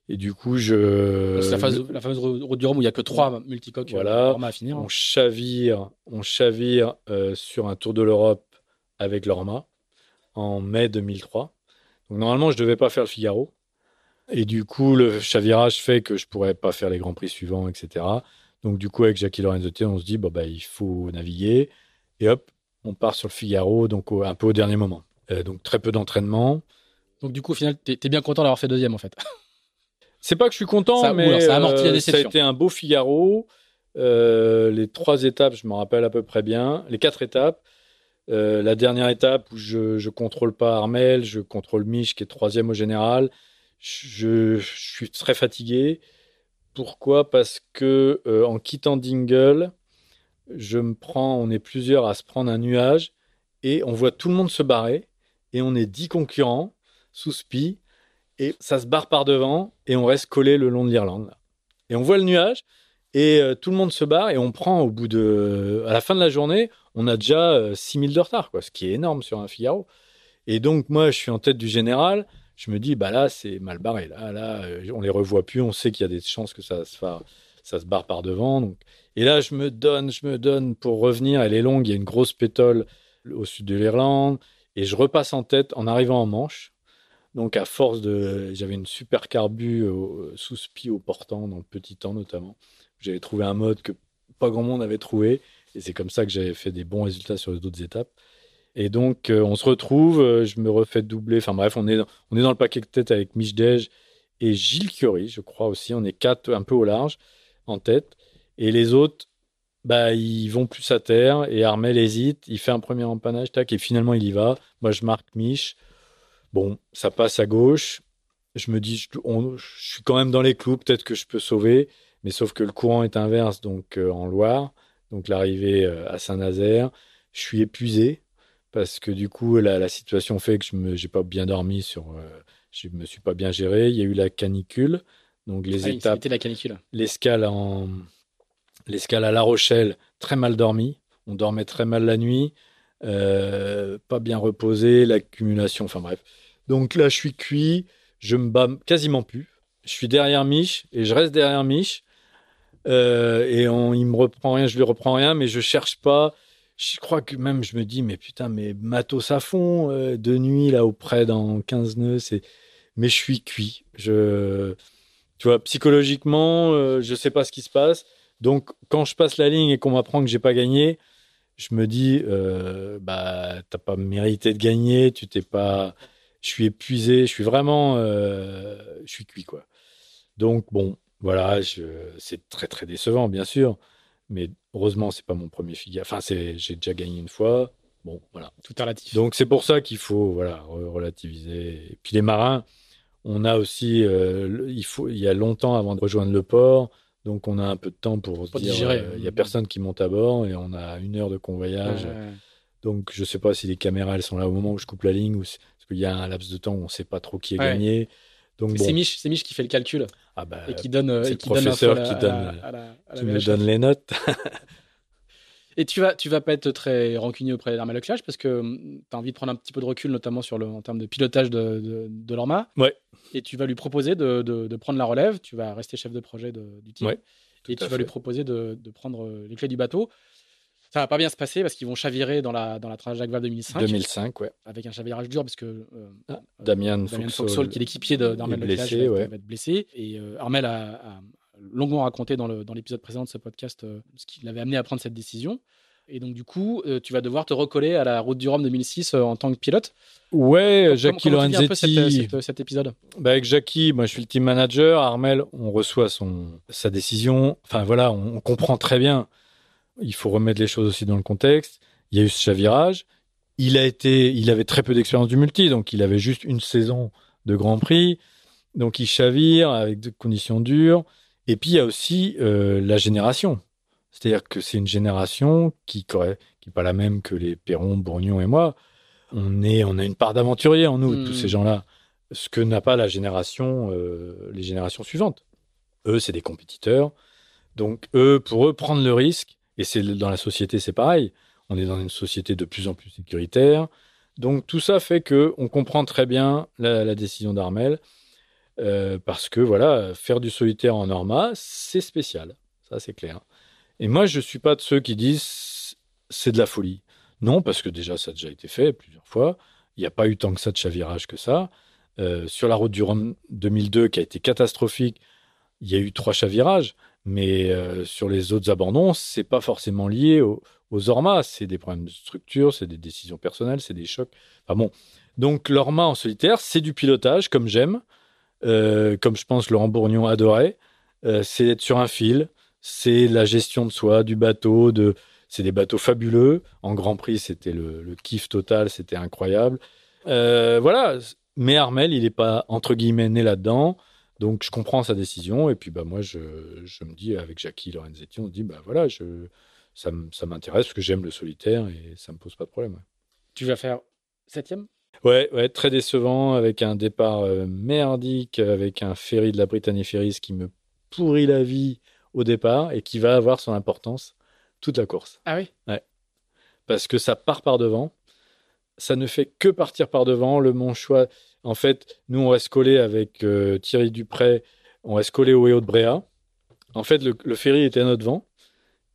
et du coup, je. C'est la, phase- la fameuse route du Rhum où il n'y a que trois multicoques euh, Voilà. à finir. on chavire, on chavire euh, sur un Tour de l'Europe avec l'Orma en mai 2003. Donc normalement, je devais pas faire le Figaro. Et du coup, le chavirage fait que je pourrais pas faire les grands prix suivants, etc. Donc du coup, avec Jackie Lorenzetti, on se dit, bon, bah, il faut naviguer. Et hop, on part sur le Figaro, donc au- un peu au dernier moment. Euh, donc très peu d'entraînement. Donc, du coup, au final, tu es, bien content d'avoir fait deuxième, en fait. (laughs) C'est pas que je suis content, Ça- mais ça amortit la euh, déception. ça a été un beau Figaro. Euh, les trois étapes, je me rappelle à peu près bien. Les quatre étapes. Euh, la dernière étape où je je contrôle pas Armel, je contrôle Mich qui est troisième au général. Je, je suis très fatigué. Pourquoi? Parce que euh, en quittant Dingle, je me prends, on est plusieurs à se prendre un nuage et on voit tout le monde se barrer et on est dix concurrents sous spi et ça se barre par devant et on reste collé le long de l'Irlande. Et on voit le nuage et euh, tout le monde se barre et on prend au bout de à la fin de la journée, on a déjà euh, 6000 de retard quoi, ce qui est énorme sur un Figaro. Et donc moi je suis en tête du général, je me dis bah là c'est mal barré là. Là euh, on les revoit plus, on sait qu'il y a des chances que ça se ça se barre par devant et là je me donne, je me donne pour revenir, elle est longue, il y a une grosse pétole au sud de l'Irlande. Et je repasse en tête en arrivant en Manche. Donc à force de, j'avais une super carbu au- sous spi au portant dans le petit temps notamment. J'avais trouvé un mode que pas grand monde avait trouvé et c'est comme ça que j'avais fait des bons résultats sur les autres étapes. Et donc euh, on se retrouve, euh, je me refais doubler. Enfin bref, on est dans, on est dans le paquet de tête avec Michdej et Gilles Curie, je crois aussi. On est quatre un peu au large en tête et les autres. Bah, ils vont plus à terre et Armel hésite. Il fait un premier empannage, tac, et finalement il y va. Moi, je marque Mich. Bon, ça passe à gauche. Je me dis, je, on- je suis quand même dans les clous, peut-être que je peux sauver. Mais sauf que le courant est inverse, donc euh, en Loire. Donc l'arrivée euh, à Saint-Nazaire. Je suis épuisé parce que du coup, la, la situation fait que je j'ai pas bien dormi sur. euh, je me suis pas bien géré. Il y a eu la canicule. Donc les Ah étapes C'était la canicule. l'escale en l'escale à La Rochelle, très mal dormi. On dormait très mal la nuit, euh, pas bien reposé, l'accumulation, enfin bref. Donc là, je suis cuit, je me bats quasiment plus. Je suis derrière Mich et je reste derrière Mich. Euh, et on, il me reprend rien, je lui reprends rien, mais je cherche pas. Je crois que même je me dis, mais putain, mais matos à fond, euh, de nuit, là, auprès dans 15 nœuds. Mais je suis cuit. Tu vois, psychologiquement, euh, je sais pas ce qui se passe. Donc, quand je passe la ligne et qu'on m'apprend que j'ai pas gagné, je me dis, euh, bah, t'as pas mérité de gagner, tu t'es pas. Je suis épuisé, je suis vraiment. euh, je suis cuit, quoi. Donc, bon, voilà, c'est très, très décevant, bien sûr. Mais heureusement, c'est pas mon premier figure. Enfin, j'ai déjà gagné une fois. Bon, voilà. Tout est relatif. Donc, c'est pour ça qu'il faut voilà, relativiser. Et puis, les marins, on a aussi, euh, il, faut, il y a longtemps avant de rejoindre le port, donc on a un peu de temps pour, se dire, euh, il n'y a personne qui monte à bord et on a une heure de convoyage. Donc je ne sais pas si les caméras elles sont là au moment où je coupe la ligne ou qu'il y a un laps de temps où on ne sait pas trop qui est gagné. Donc c'est Mich, Mich, qui fait le calcul ah bah, et qui donne, euh, et qui professeur donne qui, donne, qui me donne les notes. (laughs) Et tu vas, tu vas pas être très rancunier auprès d'Armel Leclerc parce que hum, tu as envie de prendre un petit peu de recul, notamment sur le, en termes de pilotage de, de, de l'Orma. Ouais. Et tu vas lui proposer de, de, prendre la relève. Tu vas rester chef de projet du team. Ouais, et tu vas lui proposer de, prendre euh, les clés du bateau. Ça va pas bien se passer parce qu'ils vont chavirer dans la, dans la Jacques Vabre 2005. 2005, ouais. Avec un chavirage dur parce que euh, ah, Damien, Foxhall, qui est l'équipier d'Armel Leclerc, va, va, être blessé. Et euh, Armel a longuement raconté dans l'épisode dans précédent de ce podcast euh, ce qui l'avait amené à prendre cette décision. Et donc, du coup, euh, tu vas devoir te recoller à la route du Rhum 2006 euh, en tant que pilote. Ouais, Jackie Lorenzetti. Un peu cet, épisode? Bah Avec Jackie, moi je suis le team manager. Armel, on reçoit son, sa décision. Enfin voilà, on, comprend très bien. Il faut remettre les choses aussi dans le contexte. Il y a eu ce chavirage. Il, a été, il avait très peu d'expérience du multi, donc il avait juste une saison de Grand Prix. Donc il chavire avec des conditions dures. Et puis il y a aussi euh, la génération. C'est-à-dire que c'est une génération qui n'est qui pas la même que les Perron, Bourgnon et moi. On, est, on a une part d'aventurier en nous, tous ces hmm. gens-là. Ce que n'a pas la génération, euh, les générations suivantes. Eux, c'est des compétiteurs. Donc, eux, pour eux, prendre le risque, et c'est dans la société, c'est pareil. On est dans une société de plus en plus sécuritaire. Donc, tout ça fait que on comprend très bien la, décision d'Armel. Euh, parce que voilà, faire du solitaire en Norma, c'est spécial. Ça, c'est clair. Et moi, je suis pas de ceux qui disent c'est de la folie. Non, parce que déjà, ça a déjà été fait plusieurs fois. Il n'y a pas eu tant que ça de chavirage que ça. Euh, sur la route du Rhum 2002, qui a été catastrophique, il y a eu trois chavirages. Mais euh, sur les autres abandons, c'est pas forcément lié aux, aux Orma. C'est des problèmes de structure, c'est des décisions personnelles, c'est des chocs. Enfin bon. Donc, l'Orma en solitaire, c'est du pilotage, comme j'aime. Euh, comme je pense Laurent Bourgnon adorait, euh, c'est être sur un fil, c'est la gestion de soi, du bateau, c'est des bateaux fabuleux. En Grand Prix, c'était le, kiff total, c'était incroyable. Voilà, mais Armel, il n'est pas entre guillemets né là-dedans. Donc je comprends sa décision et puis bah moi je, je me dis avec Jackie Lorenzetti on se dit bah voilà je, ça, ça m'intéresse parce que j'aime le solitaire et ça me pose pas de problème. Tu vas faire septième? Ouais, ouais, très décevant avec un départ euh, merdique, avec un ferry de la Britannia Ferries qui me pourrit la vie au départ et qui va avoir son importance toute la course. Ah oui? Ouais. Parce que ça part par devant. Ça ne fait que partir par devant. Le Monchois, en fait, nous, on reste collé avec euh, Thierry Dupré, on reste collé au Héo de Bréa. En fait, le, ferry était à notre vent.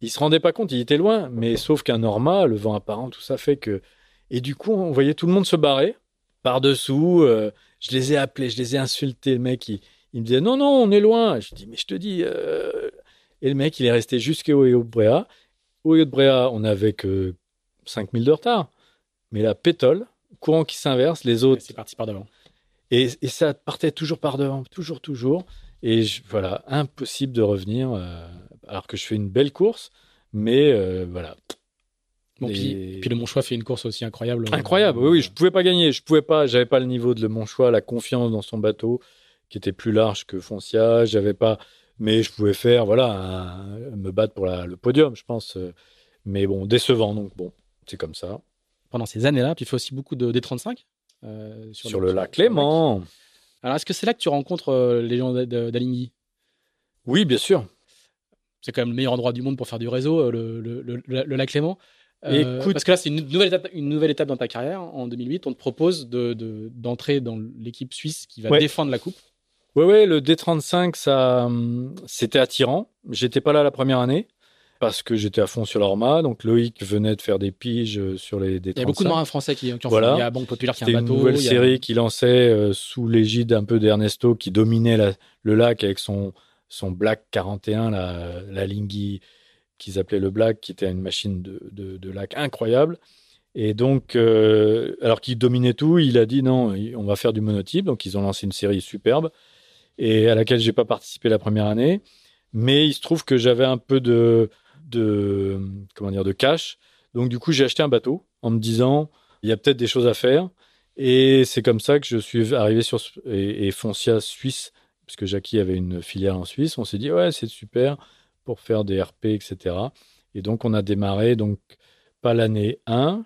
Il se rendait pas compte, il était loin, mais sauf qu'un Norma, le vent apparent, tout ça fait que et du coup, on voyait tout le monde se barrer par-dessous. Euh, je les ai appelés, je les ai insultés. Le mec, il, me disait non, non, on est loin. Je dis, mais je te dis. Euh, et le mec, il est resté jusqu'au Haut de Bréa. Au Haut de Bréa, on n'avait que 5000 de retard. Mais la pétole, courant qui s'inverse, les autres. C'est parti par devant. Et, ça partait toujours par devant, toujours, toujours. Et voilà, impossible de revenir euh, alors que je fais une belle course. Mais voilà, Bon, puis, puis, le Monchois fait une course aussi incroyable. Incroyable, oui, oui, je pouvais pas gagner, je pouvais pas, j'avais pas le niveau de le Monchois, la confiance dans son bateau qui était plus large que Foncia, j'avais pas, mais je pouvais faire, voilà, me battre pour le podium, je pense. Mais bon, décevant, donc bon, c'est comme ça. Pendant ces années-là, tu fais aussi beaucoup de D35 euh, sur, le, lac Léman. Alors, est-ce que c'est là que tu rencontres euh, les gens d'Aligny? Oui, bien sûr. C'est quand même le meilleur endroit du monde pour faire du réseau, euh, le, le, le lac Léman. Euh, Écoute, parce que là, c'est une nouvelle, étape, une nouvelle étape dans ta carrière. En 2008, on te propose d'entrer de, dans l'équipe suisse qui va défendre la coupe. Oui, ouais, le D35, ça, c'était attirant. J'étais pas là la première année parce que j'étais à fond sur l'Orma. Donc Loïc venait de faire des piges sur les D35. Il y a beaucoup de marins français qui, qui ont voilà. fait. Il y a Banque Populaire qui a un bateau. une nouvelle série qui lançait euh, sous l'égide un peu d'Ernesto qui dominait le lac avec son, son Black 41, la, la Lingui qu'ils appelaient le Black, qui était une machine de, de, lac incroyable. Et donc, euh, alors qu'il dominait tout, il a dit non, on va faire du monotype. Donc, ils ont lancé une série superbe. et à laquelle j'ai pas participé la première année. Mais il se trouve que j'avais un peu de, de, comment dire, de cash. Donc, du coup, j'ai acheté un bateau en me disant, il y a peut-être des choses à faire. Et c'est comme ça que je suis arrivé sur, et, Foncia Suisse, parce que Jackie avait une filiale en Suisse. On s'est dit, ouais, c'est super pour faire des RP, etc. Et donc, on a démarré, donc, pas l'année 1,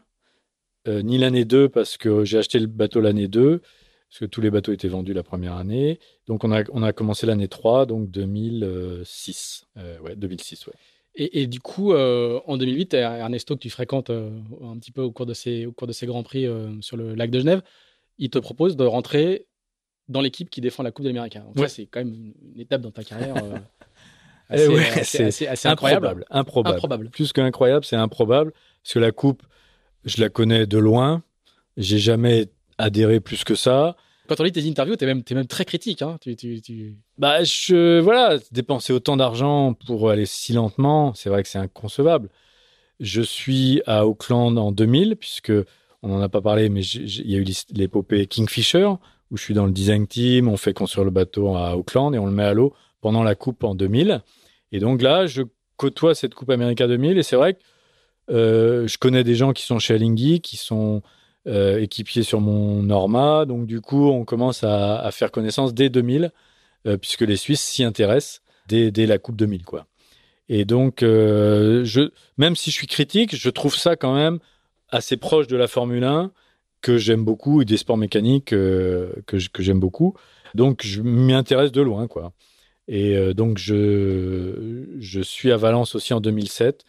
euh, ni l'année 2, parce que j'ai acheté le bateau l'année 2, parce que tous les bateaux étaient vendus la première année. Donc, on a, on a commencé l'année 3, donc 2006. Euh, ouais, 2006, ouais. Et, et, du coup, euh, en 2008, Ernesto, que tu fréquentes euh, un petit peu au cours de ces, au cours de ces grands prix euh, sur le lac de Genève, il te propose de rentrer dans l'équipe qui défend la Coupe de l'Amérique. Donc, Ouais. ça, c'est quand même une étape dans ta carrière euh, (laughs) Eh assez, ouais, assez- assez- assez incroyable. Improbable, improbable. Improbable. Plus qu'incroyable, c'est improbable. Parce que la coupe, je la connais de loin. J'ai jamais adhéré plus que ça. Quand on lit tes interviews, tu es même, même très critique. Hein. Bah, je, voilà, dépenser autant d'argent pour aller si lentement, c'est vrai que c'est inconcevable. Je suis à Auckland en 2000, puisque on n'en a pas parlé, mais il y a eu l'épopée Kingfisher, où je suis dans le design team, on fait construire le bateau à Auckland et on le met à l'eau pendant la coupe en 2000. Et donc là, je côtoie cette coupe America 2000 et c'est vrai que euh, je connais des gens qui sont chez Alinghi, qui sont euh, équipiers sur mon Norma. Donc du coup, on commence à, faire connaissance dès 2000, euh, puisque les Suisses s'y intéressent dès, la Coupe 2000. Quoi. Et donc, euh, même si je suis critique, je trouve ça quand même assez proche de la Formule 1 que j'aime beaucoup et des sports mécaniques que, j'aime beaucoup. Donc, je m'y intéresse de loin. quoi. Et donc, je, suis à Valence aussi en 2007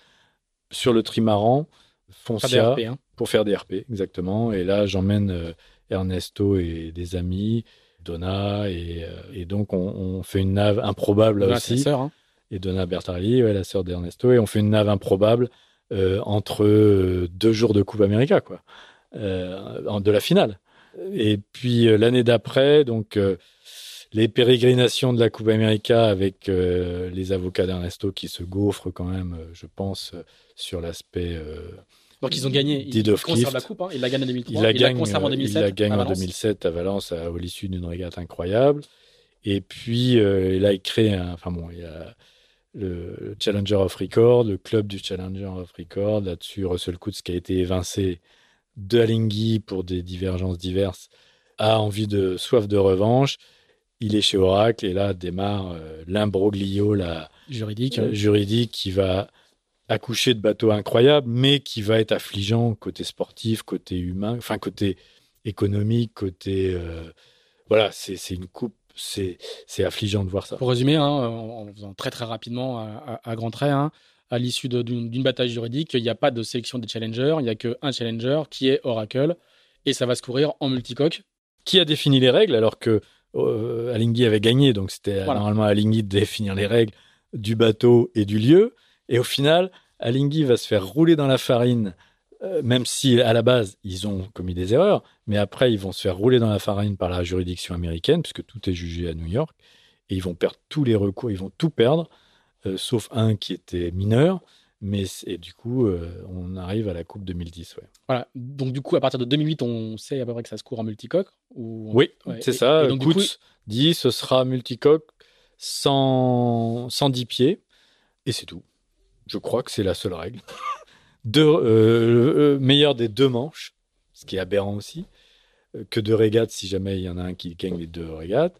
sur le trimaran Foncia. Pour faire des RP, exactement. Et là, j'emmène euh, Ernesto et des amis, Donna, et, euh, et donc on, on fait une nave improbable c'est aussi. sœur, hein. Et Donna Bertarelli, ouais, la sœur d'Ernesto, et on fait une nave improbable euh, entre deux jours de Coupe América, quoi, euh, de la finale. Et puis l'année d'après, donc euh, les pérégrinations de la Coupe América avec les avocats d'Ernesto qui se gaufrent quand même, je pense, sur l'aspect Donc ils ont gagné. Ils conservent la coupe. Hein. Ils la gagnent en 2003. il la gagne, conservent en euh, 2007. il la gagne en Valence. 2007 à Valence à, à l'issue d'une régate incroyable. Et puis euh, là, il crée un. Enfin bon, il a le Challenger of Record, le club du Challenger of Record. Là-dessus, Russell Coutts, qui a été évincé de Alinghi pour des divergences diverses, a envie de soif de revanche. Il est chez Oracle et là démarre euh, l'imbroglio, la, Juridique. euh, juridique qui va accoucher de bateaux incroyables, mais qui va être affligeant côté sportif, côté humain, enfin côté économique, côté euh, voilà, c'est c'est une coupe, c'est affligeant de voir ça. Pour résumer, hein, en, en faisant très très rapidement à, à- à grands traits, hein, à l'issue d'une d'une bataille juridique, il n'y a pas de sélection des challengers, il n'y a qu'un challenger qui est Oracle, et ça va se courir en multicoque. Qui a défini les règles alors que euh, Alinghi avait gagné, donc c'était Voilà. normalement à Alinghi de définir les règles du bateau et du lieu, et au final, Alinghi va se faire rouler dans la farine. euh, même si à la base ils ont commis des erreurs, mais après ils vont se faire rouler dans la farine par la juridiction américaine, puisque tout est jugé à New York, et ils vont perdre tous les recours, ils vont tout perdre, euh, sauf un qui était mineur, mais et du coup euh, on arrive à la Coupe 2010. Ouais. Voilà. Donc du coup, à partir de 2008, on sait à peu près que ça se court en multicoque. Ou... Oui, Ouais, c'est ça. et donc, du Coutts coup- dit ce sera multicoque sans, sans 10 pieds, et c'est tout. Je crois que c'est la seule règle. Deux, euh, euh, meilleur des deux manches, ce qui est aberrant aussi, euh, que de régates si jamais il y en a un qui gagne les deux régates.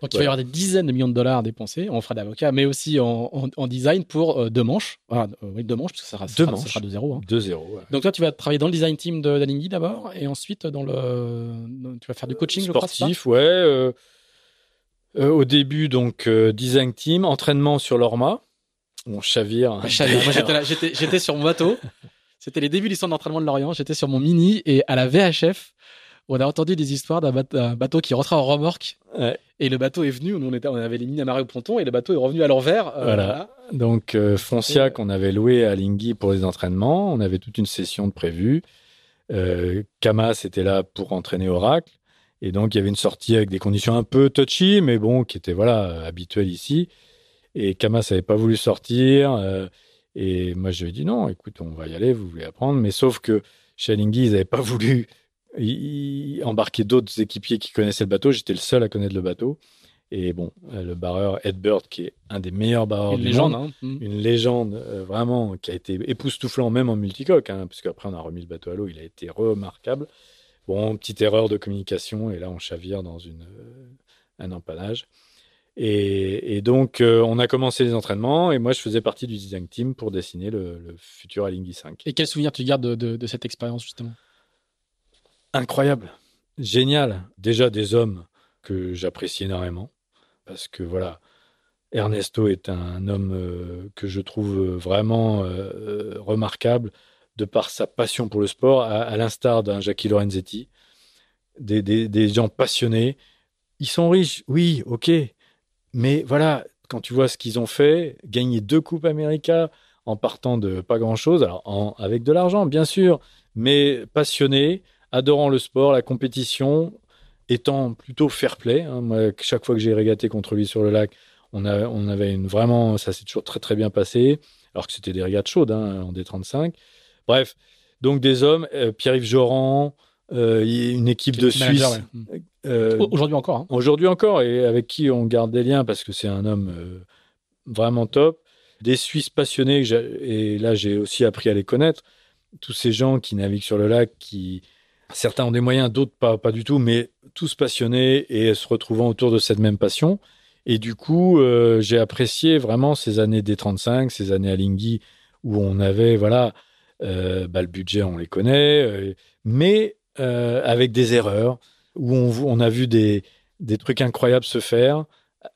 Donc il va y avoir des dizaines de millions de dollars dépensés en frais d'avocat, mais aussi en, en- en design pour euh, deux manches. Euh, oui, deux manches, parce que ça sera, ça Deux ça manches. sera 2-0. hein. 2-0. ouais. Donc toi, tu vas travailler dans le design team de d'Alinghi d'abord, et ensuite dans le, tu vas faire du coaching, je crois, Sportif, ouais. euh, euh, au début, donc, design team, entraînement sur l'Orma. On chavire. Chavire. Moi, j'étais là- j'étais j'étais sur mon bateau. C'était les débuts du centre d'entraînement de Lorient. J'étais sur mon mini et à la VHF, on a entendu des histoires d'un bat- d'un bateau qui rentrait en remorque. Ouais. Et le bateau est venu. Nous, on, était, on avait les mines amarrées au ponton et le bateau est revenu à l'envers. euh, Voilà. Donc, euh, Foncia Et- qu'on avait loué à Lingui pour les entraînements. On avait toute une session de prévue. Euh, Kamas était là pour entraîner Oracle. Et donc, il y avait une sortie avec des conditions un peu touchy, mais bon, qui étaient voilà, habituelles ici. Et Kamas n'avait pas voulu sortir. euh, et moi, je lui ai dit non, écoute, on va y aller, vous voulez apprendre. Mais sauf que chez ils n'avaient pas (laughs) voulu y- embarquer d'autres équipiers qui connaissaient le bateau. J'étais le seul à connaître le bateau. Et bon, le barreur Ed Bird, qui est un des meilleurs barreurs une du légende, monde, hein. Mm. une légende vraiment qui a été époustouflant même en multicoque, hein, parce qu'après on a remis le bateau à l'eau, il a été remarquable. Bon, petite erreur de communication, et là on chavire dans une, un empannage. Et, donc, euh, on a commencé les entraînements et moi, je faisais partie du design team pour dessiner le, futur Alinghi 5. Et quel souvenir tu gardes de, cette expérience, justement? Incroyable, génial. Déjà des hommes que j'apprécie énormément parce que voilà, Ernesto est un homme euh, que je trouve vraiment euh, remarquable de par sa passion pour le sport, à, l'instar d'un Jackie Lorenzetti. Des, des gens passionnés. Ils sont riches, oui, ok, mais voilà, quand tu vois ce qu'ils ont fait, gagner deux Coupes América en partant de pas grand-chose, alors avec de l'argent, bien sûr, mais passionnés, adorant le sport, la compétition, étant plutôt fair play. Hein. Chaque fois que j'ai régaté contre lui sur le lac, on, on avait une vraiment, ça s'est toujours très très bien passé, alors que c'était des régates chaudes hein, en D35. Bref, donc des hommes, euh, Pierre-Yves Joran, une équipe de Suisse. Euh, aujourd'hui encore. Hein. Aujourd'hui encore, et avec qui on garde des liens parce que c'est un homme euh, vraiment top. Des Suisses passionnés, et là j'ai aussi appris à les connaître. Tous ces gens qui naviguent sur le lac, qui certains ont des moyens, d'autres pas, pas du tout, mais tous passionnés et se retrouvant autour de cette même passion. Et du coup, j'ai apprécié vraiment ces années des 35, ces années à Lingui où on avait, voilà, bah, le budget, on les connaît, mais euh, avec des erreurs, où on, a vu des, trucs incroyables se faire.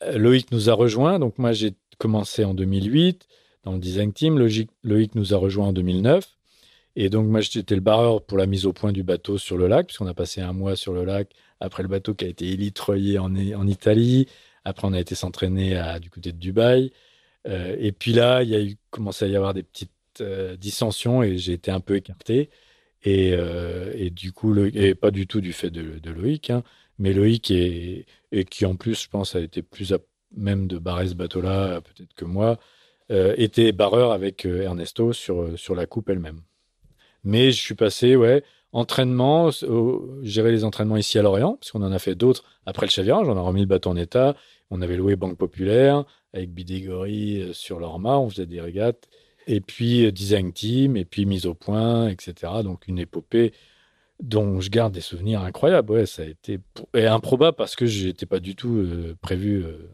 Euh, Loïc nous a rejoint, donc moi j'ai commencé en 2008 dans le design team. Loïc, nous a rejoint en 2009. Et donc moi j'étais le barreur pour la mise au point du bateau sur le lac, puisqu'on a passé un mois sur le lac après le bateau qui a été élitroyé en, Italie. Après on a été s'entraîner du côté de Dubaï. Euh, et puis là, il a commencé à y avoir des petites dissensions et j'ai été un peu écarté. Et, euh, et, du coup, et pas du tout du fait de, Loïc, hein, mais Loïc et qui en plus, je pense, a été plus à même de barrer ce peut-être que moi, euh, était barreur avec euh, Ernesto sur, sur la coupe elle-même. Mais je suis passé, ouais, entraînement, gérer les entraînements ici à Lorient, parce qu'on en a fait d'autres après le chavirage, on a remis le bateau en état, on avait loué Banque Populaire avec Bidégory sur l'Orma, on faisait des régates, et puis euh, design team, et puis mise au point, etc. Donc une épopée dont je garde des souvenirs incroyables. Ouais, ça a été et improbable parce que je n'étais pas du tout euh, prévu, euh,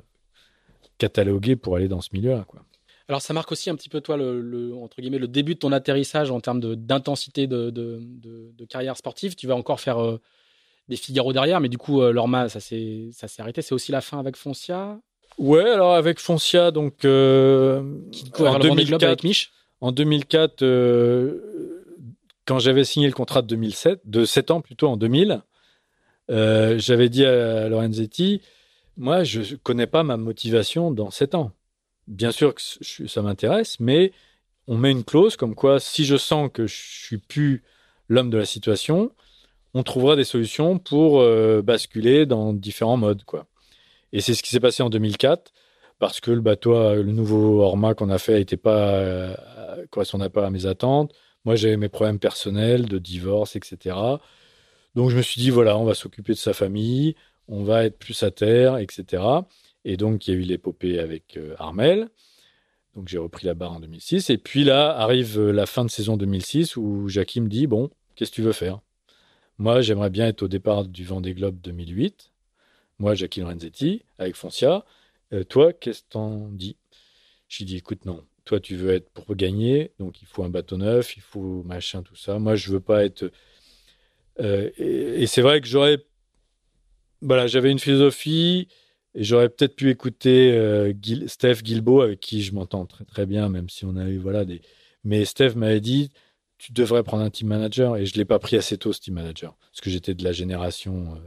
catalogué pour aller dans ce milieu-là. Alors ça marque aussi un petit peu toi le, entre guillemets le début de ton atterrissage en termes d'intensité de, de, de, carrière sportive. Tu vas encore faire des Figaro derrière, mais du coup Lorma ça s'est ça s'est arrêté. C'est aussi la fin avec Foncia. Ouais, alors avec Foncia, donc euh, en, 2004, avec Mich. en 2004, euh, quand j'avais signé le contrat de 2007, de 7 ans plutôt en 2000, euh, j'avais dit à Lorenzetti, moi je ne connais pas ma motivation dans 7 ans. Bien sûr que ça m'intéresse, mais on met une clause comme quoi si je sens que je suis plus l'homme de la situation, on trouvera des solutions pour basculer dans différents modes, quoi. Et c'est ce qui s'est passé en 2004 parce que le bateau, le nouveau Orma qu'on a fait, était pas euh, correspondait pas à mes attentes. Moi, j'avais mes problèmes personnels, de divorce, etc. Donc, je me suis dit voilà, on va s'occuper de sa famille, on va être plus à terre, etc. Et donc, il y a eu l'épopée avec euh, Armel. Donc, j'ai repris la barre en 2006. Et puis là, arrive euh, la fin de saison 2006 où Jackie me dit bon, qu'est-ce que tu veux faire? Moi, j'aimerais bien être au départ du Vendée Globe 2008 moi, Jackie Lorenzetti, avec Foncia. Euh, toi, qu'est-ce que t'en dis? J'ai dit, écoute, non. Toi, tu veux être pour gagner, donc il faut un bateau neuf, il faut machin, tout ça. Moi, je veux pas être. Euh, et, c'est vrai que j'aurais. Voilà, j'avais une philosophie et j'aurais peut-être pu écouter euh, Steph Gilbo, avec qui je m'entends très très bien, même si on a eu voilà des. Mais Steph m'avait dit, tu devrais prendre un team manager et je l'ai pas pris assez tôt ce team manager parce que j'étais de la génération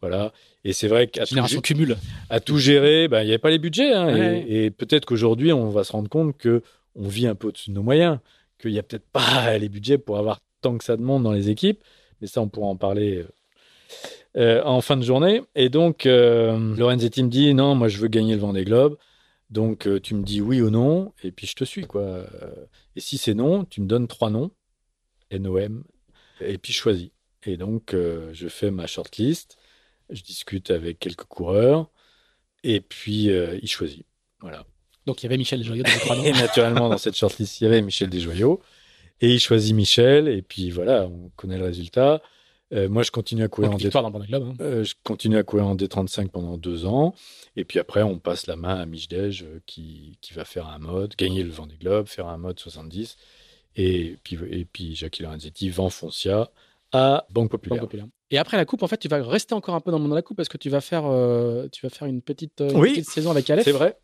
voilà. Et c'est vrai qu'à tout, cumule. à tout gérer, ben, il n'y avait pas les budgets. Hein, et, peut-être qu'aujourd'hui, on va se rendre compte que on vit un peu au-dessus de nos moyens, qu'il n'y a peut-être pas (laughs) les budgets pour avoir tant que ça de monde dans les équipes. Mais ça, on pourra en parler euh, euh, en fin de journée. Et donc, euh, Lorenzetti me dit non, moi, je veux gagner le Vendée Globe. Donc, euh, tu me dis oui ou non, et puis je te suis. quoi. Et si c'est non, tu me donnes trois noms, NOM, et puis je choisis. Et donc, je fais ma shortlist je discute avec quelques coureurs. Et puis, euh, il choisit. Voilà. Donc, il y avait Michel Desjoyaux dans (laughs) noms. Et naturellement, dans cette shortlist, il y avait Michel Desjoyaux. Et il choisit Michel. Et puis, voilà, on connaît le résultat. Euh, moi, je continue à courir Donc, en D... dans Globe. hein. euh, je continue à courir en D35 pendant deux ans. Et puis après, on passe la main à Michdej euh, qui, qui va faire un mode, gagner le Vendée Globe, faire un mode 70. Et puis, et puis Jackie Lorenzetti vend Foncia à Banque Populaire. Banque Populaire. Et après la coupe, en fait, tu vas rester encore un peu dans le monde de la coupe parce que tu vas faire, euh, tu vas faire une petite, euh, une Oui. petite saison avec Aleph. C'est vrai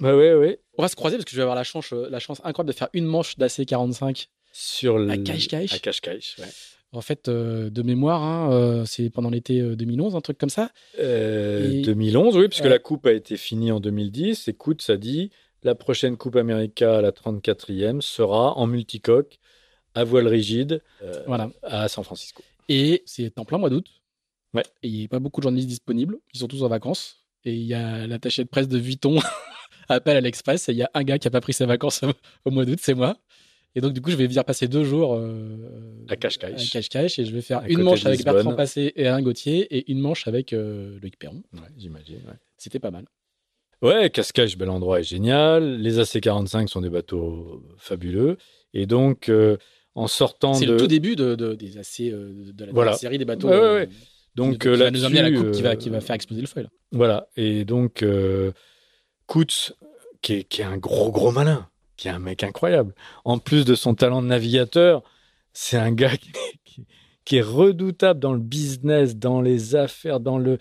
Ouais, ouais, ouais. On va se croiser parce que je vais avoir la chance, euh, la chance incroyable de faire une manche d'AC45. Sur le... À Cache-Cache. À Cache-Cache, ouais. En fait, euh, de mémoire, hein, euh, c'est pendant l'été euh, 2011, un truc comme ça. Euh, Et- 2011, oui, puisque la coupe a été finie en 2010. Écoute, ça dit la prochaine Coupe América, la 34e, sera en multicoque à voile rigide euh, Voilà. à San Francisco. Et c'est en plein mois d'août. Ouais. Et il n'y a pas beaucoup de journalistes disponibles. Ils sont tous en vacances. Et il y a l'attaché de presse de Vuitton (laughs) appelle à l'Express. Et il y a un gars qui a pas pris ses vacances au, mois d'août, c'est moi. Et donc, du coup, je vais venir passer deux jours euh, À Cache-Cache. à Cache-Cache. Et je vais faire À une manche avec. Bertrand Passé et Alain Gauthier et une manche avec euh, Loïc Perron. Ouais, j'imagine. Ouais. C'était pas mal. Ouais, Cascage, bel endroit est génial. Les AC-45 sont des bateaux fabuleux. Et donc, euh, en sortant C'est de. le tout début de, de- des euh, de, la, de Voilà. la série des bateaux. Ouais, ouais, euh, ouais. donc, qui, euh, va nous à la coupe qui, va, qui va faire exploser le foil. Voilà. Et donc, euh, qui est, qui est un gros, gros malin, qui est un mec incroyable. En plus de son talent de navigateur, c'est un gars (laughs) qui, qui- qui est redoutable dans le business, dans les affaires, dans le,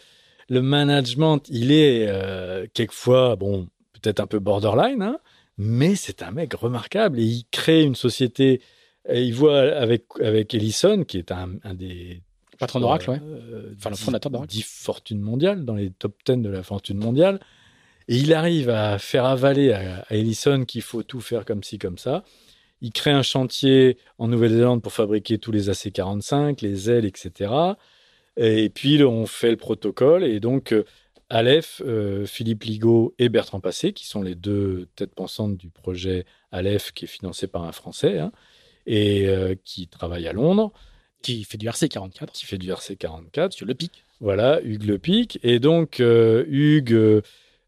le management. Il est euh, quelquefois, bon, peut-être un peu borderline, hein, mais c'est un mec remarquable et il crée une société. Et il voit avec, avec Ellison, qui est un, un des Patron d'Oracle, ouais. euh, Enfin, le dix- fondateur d'Oracle. 10 fortunes mondiales, dans les top 10 de la fortune mondiale. Et il arrive à faire avaler à, à Ellison qu'il faut tout faire comme ci, comme ça. Il crée un chantier en Nouvelle-Zélande pour fabriquer tous les AC-45, les ailes, etc. Et puis, on fait le protocole. Et donc, euh, Aleph, euh, Philippe Ligaud et Bertrand Passé, qui sont les deux têtes pensantes du projet Aleph, qui est financé par un Français, hein, et euh, qui travaille à Londres, Qui fait du RC44 qui fait du RC44. sur le pic. Voilà, Hugues Le Pic. Et donc, euh, Hugues euh,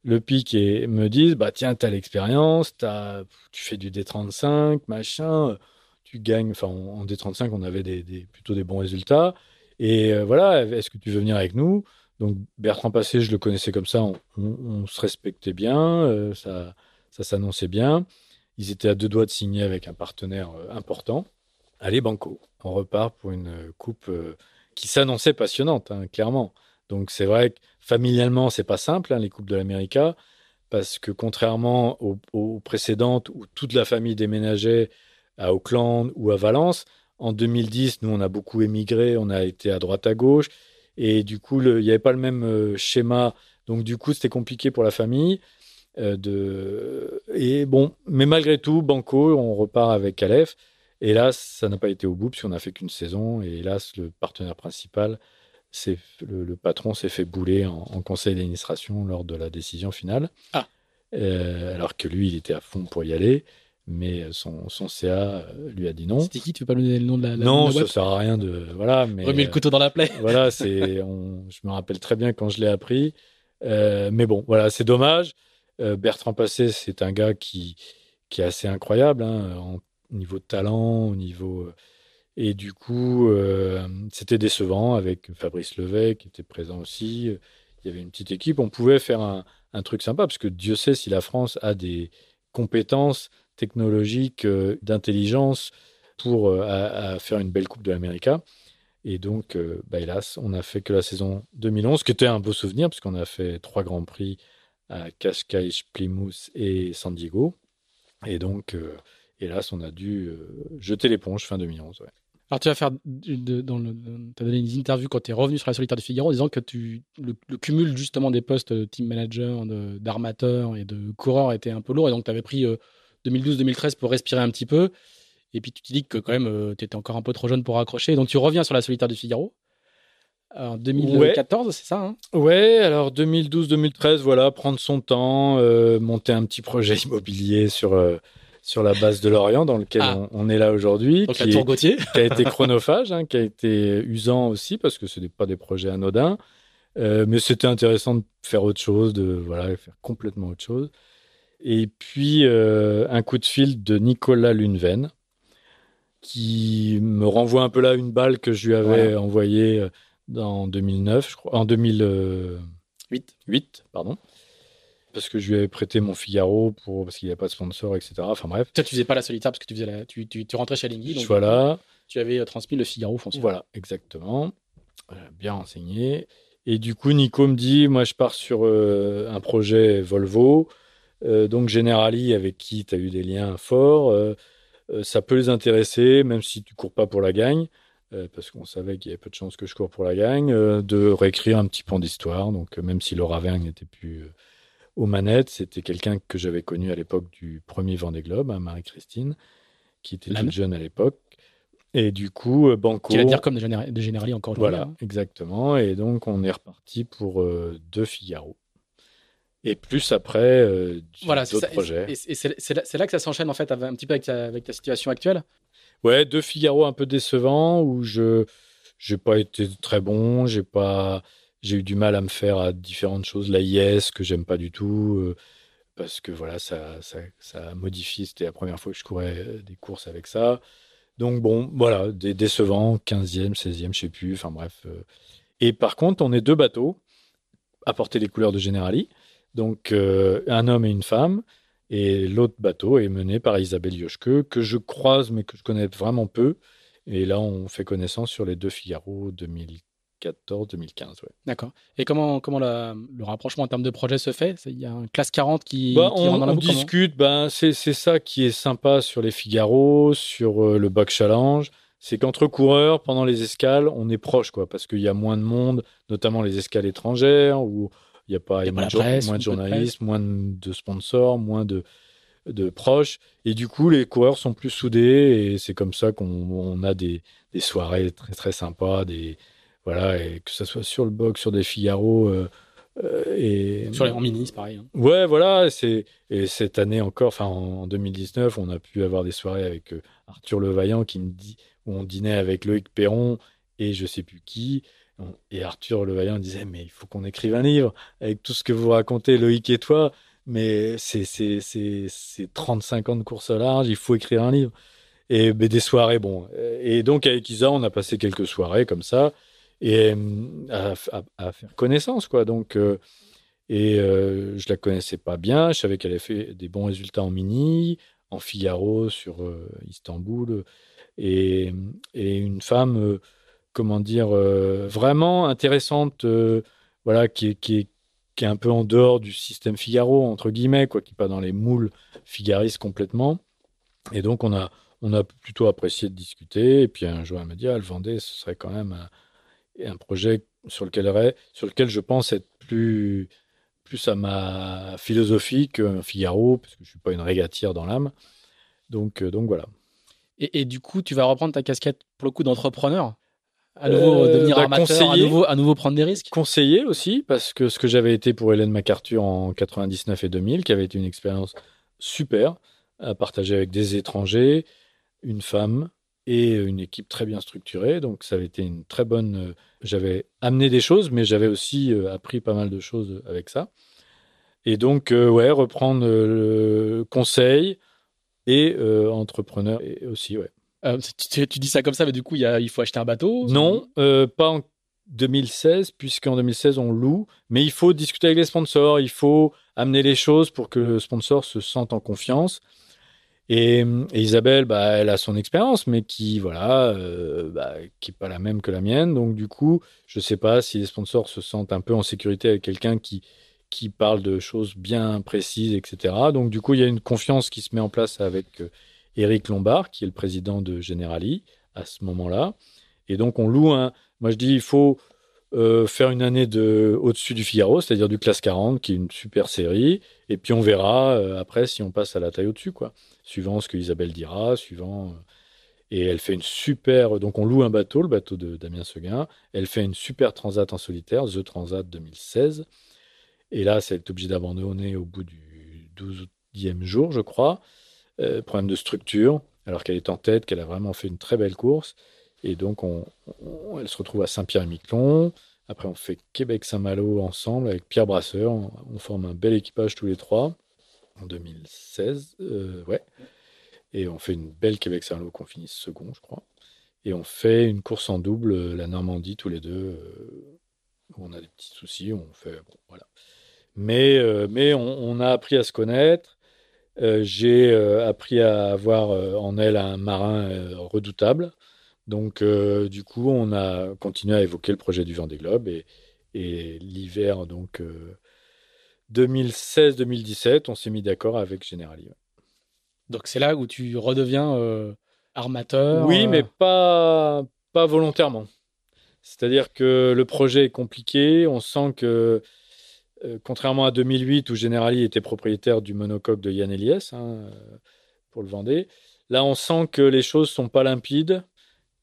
Le Pic et me disent bah, Tiens, tu as l'expérience, t'as- tu fais du D35, machin, tu gagnes. Enfin, en en D35, on avait des, des- plutôt des bons résultats. Et euh, voilà, est-ce que tu veux venir avec nous? Donc, Bertrand Passé, je le connaissais comme ça, on, on- on se respectait bien, euh, ça, ça s'annonçait bien. Ils étaient à deux doigts de signer avec un partenaire euh, important. Allez, Banco, on repart pour une euh, coupe euh, qui s'annonçait passionnante, hein, clairement. Donc c'est vrai que familialement, c'est pas simple, hein, les coupes de l'América, parce que contrairement aux, précédentes où toute la famille déménageait à Auckland ou à Valence, en 2010, nous, on a beaucoup émigré, on a été à droite à gauche, et du coup, il n'y avait pas le même schéma. Donc du coup, c'était compliqué pour la famille. Euh, de... Et bon, mais malgré tout, Banco, on repart avec Aleph. Hélas, ça n'a pas été au bout puisqu'on n'a fait qu'une saison. Et hélas, le partenaire principal, c'est le, le patron s'est fait bouler en, en conseil d'administration lors de la décision finale. Ah. Euh, alors que lui, il était à fond pour y aller, mais son, son CA euh, lui a dit non. C'était qui? Tu veux pas me donner le nom de la, la Non, de la ça sert à rien de voilà. Mais Remets le couteau dans la plaie. voilà, c'est. on- Je me rappelle très bien quand je l'ai appris. Euh, mais bon, voilà, c'est dommage. Euh, Bertrand Passé, c'est un gars qui qui est assez incroyable hein, en au niveau de talent, au niveau euh, et du coup, euh, c'était décevant avec Fabrice Levet qui était présent aussi. Il y avait une petite équipe. On pouvait faire un, truc sympa parce que Dieu sait si la France a des compétences technologiques, d'intelligence pour faire une belle Coupe de l'Amérique. Et donc, bah, hélas, on n'a fait que la saison 2011, qui était un beau souvenir, puisqu'on a fait trois grands prix à Cascais, Plymouth et San Diego. Et donc, euh, hélas, on a dû euh, jeter l'éponge fin 2011. ouais. Alors, tu vas faire. dans le, as donné une interview quand tu es revenu sur la solitaire du Figaro en disant que tu, le, le cumul justement des postes de team manager, d'armateur et de coureur était un peu lourd. Et donc, tu avais pris euh, 2012-2013 pour respirer un petit peu. Et puis, tu te dis que quand même, tu étais encore un peu trop jeune pour raccrocher. Et donc, tu reviens sur la solitaire du Figaro. En 2014, c'est ça hein Ouais, alors 2012-2013, voilà, prendre son temps, euh, monter un petit projet (laughs) immobilier sur, euh, sur la base de l'Orient, dans lequel Ah. on, on est là aujourd'hui, Donc, qui, est- qui a été (laughs) chronophage, hein, qui a été usant aussi, parce que ce n'est pas des projets anodins. mais c'était intéressant de faire autre chose, de voilà, faire complètement autre chose. Et puis un coup de fil de Nicolas Luneven, qui me renvoie un peu là une balle que je lui avais envoyée en 2009, je crois, en 2008, 8, pardon parce que je lui avais prêté mon Figaro pour parce qu'il n'y a pas de sponsor, etc. Enfin bref. Toi, tu faisais pas la solitaire parce que tu faisais la... tu, tu, rentrais chez Lingui. Donc voilà. Tu avais euh, transmis le Figaro foncier. Voilà, exactement. Euh, bien renseigné. Et du coup, Nico me dit, moi, je pars sur euh, un projet Volvo. donc Generali, avec qui tu as eu des liens forts, ça peut les intéresser, même si tu cours pas pour la gagne. Parce qu'on savait qu'il y avait peu de chances que je cours pour la gagne, de réécrire un petit pan d'histoire. Donc, même si Laura Verne n'était plus aux manettes. C'était quelqu'un que j'avais connu à l'époque du premier Vendée Globe, hein, Marie-Christine, qui était toute jeune à l'époque. Et du coup, euh, Banco. Qui va dire comme de Générali encore aujourd'hui. Voilà, hein. exactement. Et donc, on est reparti pour euh, deux Figaro. Et plus après, euh, voilà, d'autres projets. Et, c'est là, que ça s'enchaîne, en fait, un petit peu avec ta, avec ta situation actuelle Ouais, deux Figaro un peu décevants où je n'ai pas été très bon, j'ai pas j'ai eu du mal à me faire à différentes choses. La IS, que j'aime pas du tout, euh, parce que voilà, ça, ça, ça a modifié. C'était la première fois que je courais euh, des courses avec ça. Donc bon, voilà, des décevants, 15e, 16e, je sais plus, enfin bref. Euh. Et par contre, on est deux bateaux à porter les couleurs de Generali. Donc un homme et une femme. Et l'autre bateau est mené par Isabelle Yoshke, que je croise mais que je connais vraiment peu. Et là, on fait connaissance sur les deux Figaro 2000 2014-2015. Ouais. D'accord. Et comment, comment le rapprochement en termes de projet se fait? Il y a un classe 40 qui, bah, on, discute, ben, c'est ça qui est sympa sur les Figaro, sur euh, le Back Challenge. C'est qu'entre coureurs, pendant les escales, on est proche, quoi, parce qu'il y a moins de monde, notamment les escales étrangères, où il n'y a pas, moins, de, journalistes, moins de sponsors, moins de, de proches. Et du coup, les coureurs sont plus soudés, et c'est comme ça qu'on a des, des, soirées très, très sympas, des, voilà, et que ce soit sur le box, sur des Figaro. Euh, euh, et sur les en mini, c'est pareil. Hein. Ouais, voilà. C'est et cette année encore, enfin en 2019, on a pu avoir des soirées avec euh, Arthur Levaillant qui me dit où on dînait avec Loïc Perron et je sais plus qui. Et Arthur Levaillant disait mais il faut qu'on écrive un livre avec tout ce que vous racontez Loïc et toi. Mais c'est c'est c'est 35 ans de course à large, il faut écrire un livre. Et ben, des soirées, bon. Et donc avec Isa, on a passé quelques soirées comme ça et euh, à, faire connaissance quoi donc euh, et euh, je la connaissais pas bien je savais qu'elle avait fait des bons résultats en mini en Figaro sur Istanbul et, et, une femme comment dire vraiment intéressante voilà qui est, qui est qui est un peu en dehors du système Figaro entre guillemets quoi qui pas dans les moules figaristes complètement et donc on a on a plutôt apprécié de discuter et puis un jour elle m'a dit ah, le Vendée ce serait quand même un, un projet sur lequel, sur lequel je pense être plus, plus à ma philosophie qu'un Figaro, parce que je ne suis pas une régatière dans l'âme. Donc, euh, donc voilà. Et, du coup, tu vas reprendre ta casquette pour le coup d'entrepreneur? À nouveau euh, devenir bah, amateur, à nouveau, à nouveau prendre des risques Conseiller aussi, parce que ce que j'avais été pour Hélène MacArthur en 99 et 2000, qui avait été une expérience super à partager avec des étrangers, une femme, et une équipe très bien structurée. Donc ça avait été une très bonne. Euh, j'avais amené des choses, mais j'avais aussi euh, appris pas mal de choses avec ça. Et donc ouais, reprendre le conseil et entrepreneur aussi ouais. Tu, dis ça comme ça, mais du coup, il, faut acheter un bateau Non, pas en 2016, puisqu'en 2016, on loue. Mais il faut discuter avec les sponsors, il faut amener les choses pour que le sponsor se sente en confiance. Et, Isabelle, bah, elle a son expérience, mais qui, voilà, euh, bah, pas la même que la mienne. Donc, du coup, je ne sais pas si les sponsors se sentent un peu en sécurité avec quelqu'un qui, qui parle de choses bien précises, etc. Donc, du coup, il y a une confiance qui se met en place avec Euh, Lombard, qui est le président de Generali à ce moment-là. Et donc, on loue un. Moi, je dis, il faut euh, faire une année de au-dessus du Figaro, c'est-à-dire du classe 40, qui est une super série. Et puis, on verra après si on passe à la taille au-dessus, quoi suivant ce que Isabelle dira, suivant. Euh, et elle fait une super. Donc, on loue un bateau, le bateau de Damien Seguin. Elle fait une super transat en solitaire, The Transat 2016. Et là, elle est obligée d'abandonner au bout du 12e jour, je crois. Euh, problème de structure, alors qu'elle est en tête, qu'elle a vraiment fait une très belle course. Et donc, on, elle se retrouve à Saint-Pierre-et-Miquelon. Après, on fait Québec-Saint-Malo ensemble avec Pierre Brasseur. On, forme un bel équipage tous les trois en 2016. euh, ouais. Et on fait une belle Québec-Saint-Malo qu'on finisse second, je crois. Et on fait une course en double, euh, la Normandie, tous les deux. où on a des petits soucis, on fait. Bon, voilà. Mais, mais on a appris à se connaître. Euh, J'ai euh, appris à avoir euh, en elle un marin redoutable. Donc, du coup, on a continué à évoquer le projet du Vendée Globe. Et, et l'hiver, donc, euh, 2016-2017, on s'est mis d'accord avec Generali. Donc c'est là où tu redeviens euh, armateur. Oui, mais pas, pas volontairement. C'est-à-dire que le projet est compliqué. On sent que, euh, contrairement à 2008, où Generali était propriétaire du monocoque de Yann Eliès hein, euh, pour le Vendée, là, on sent que les choses sont pas limpides,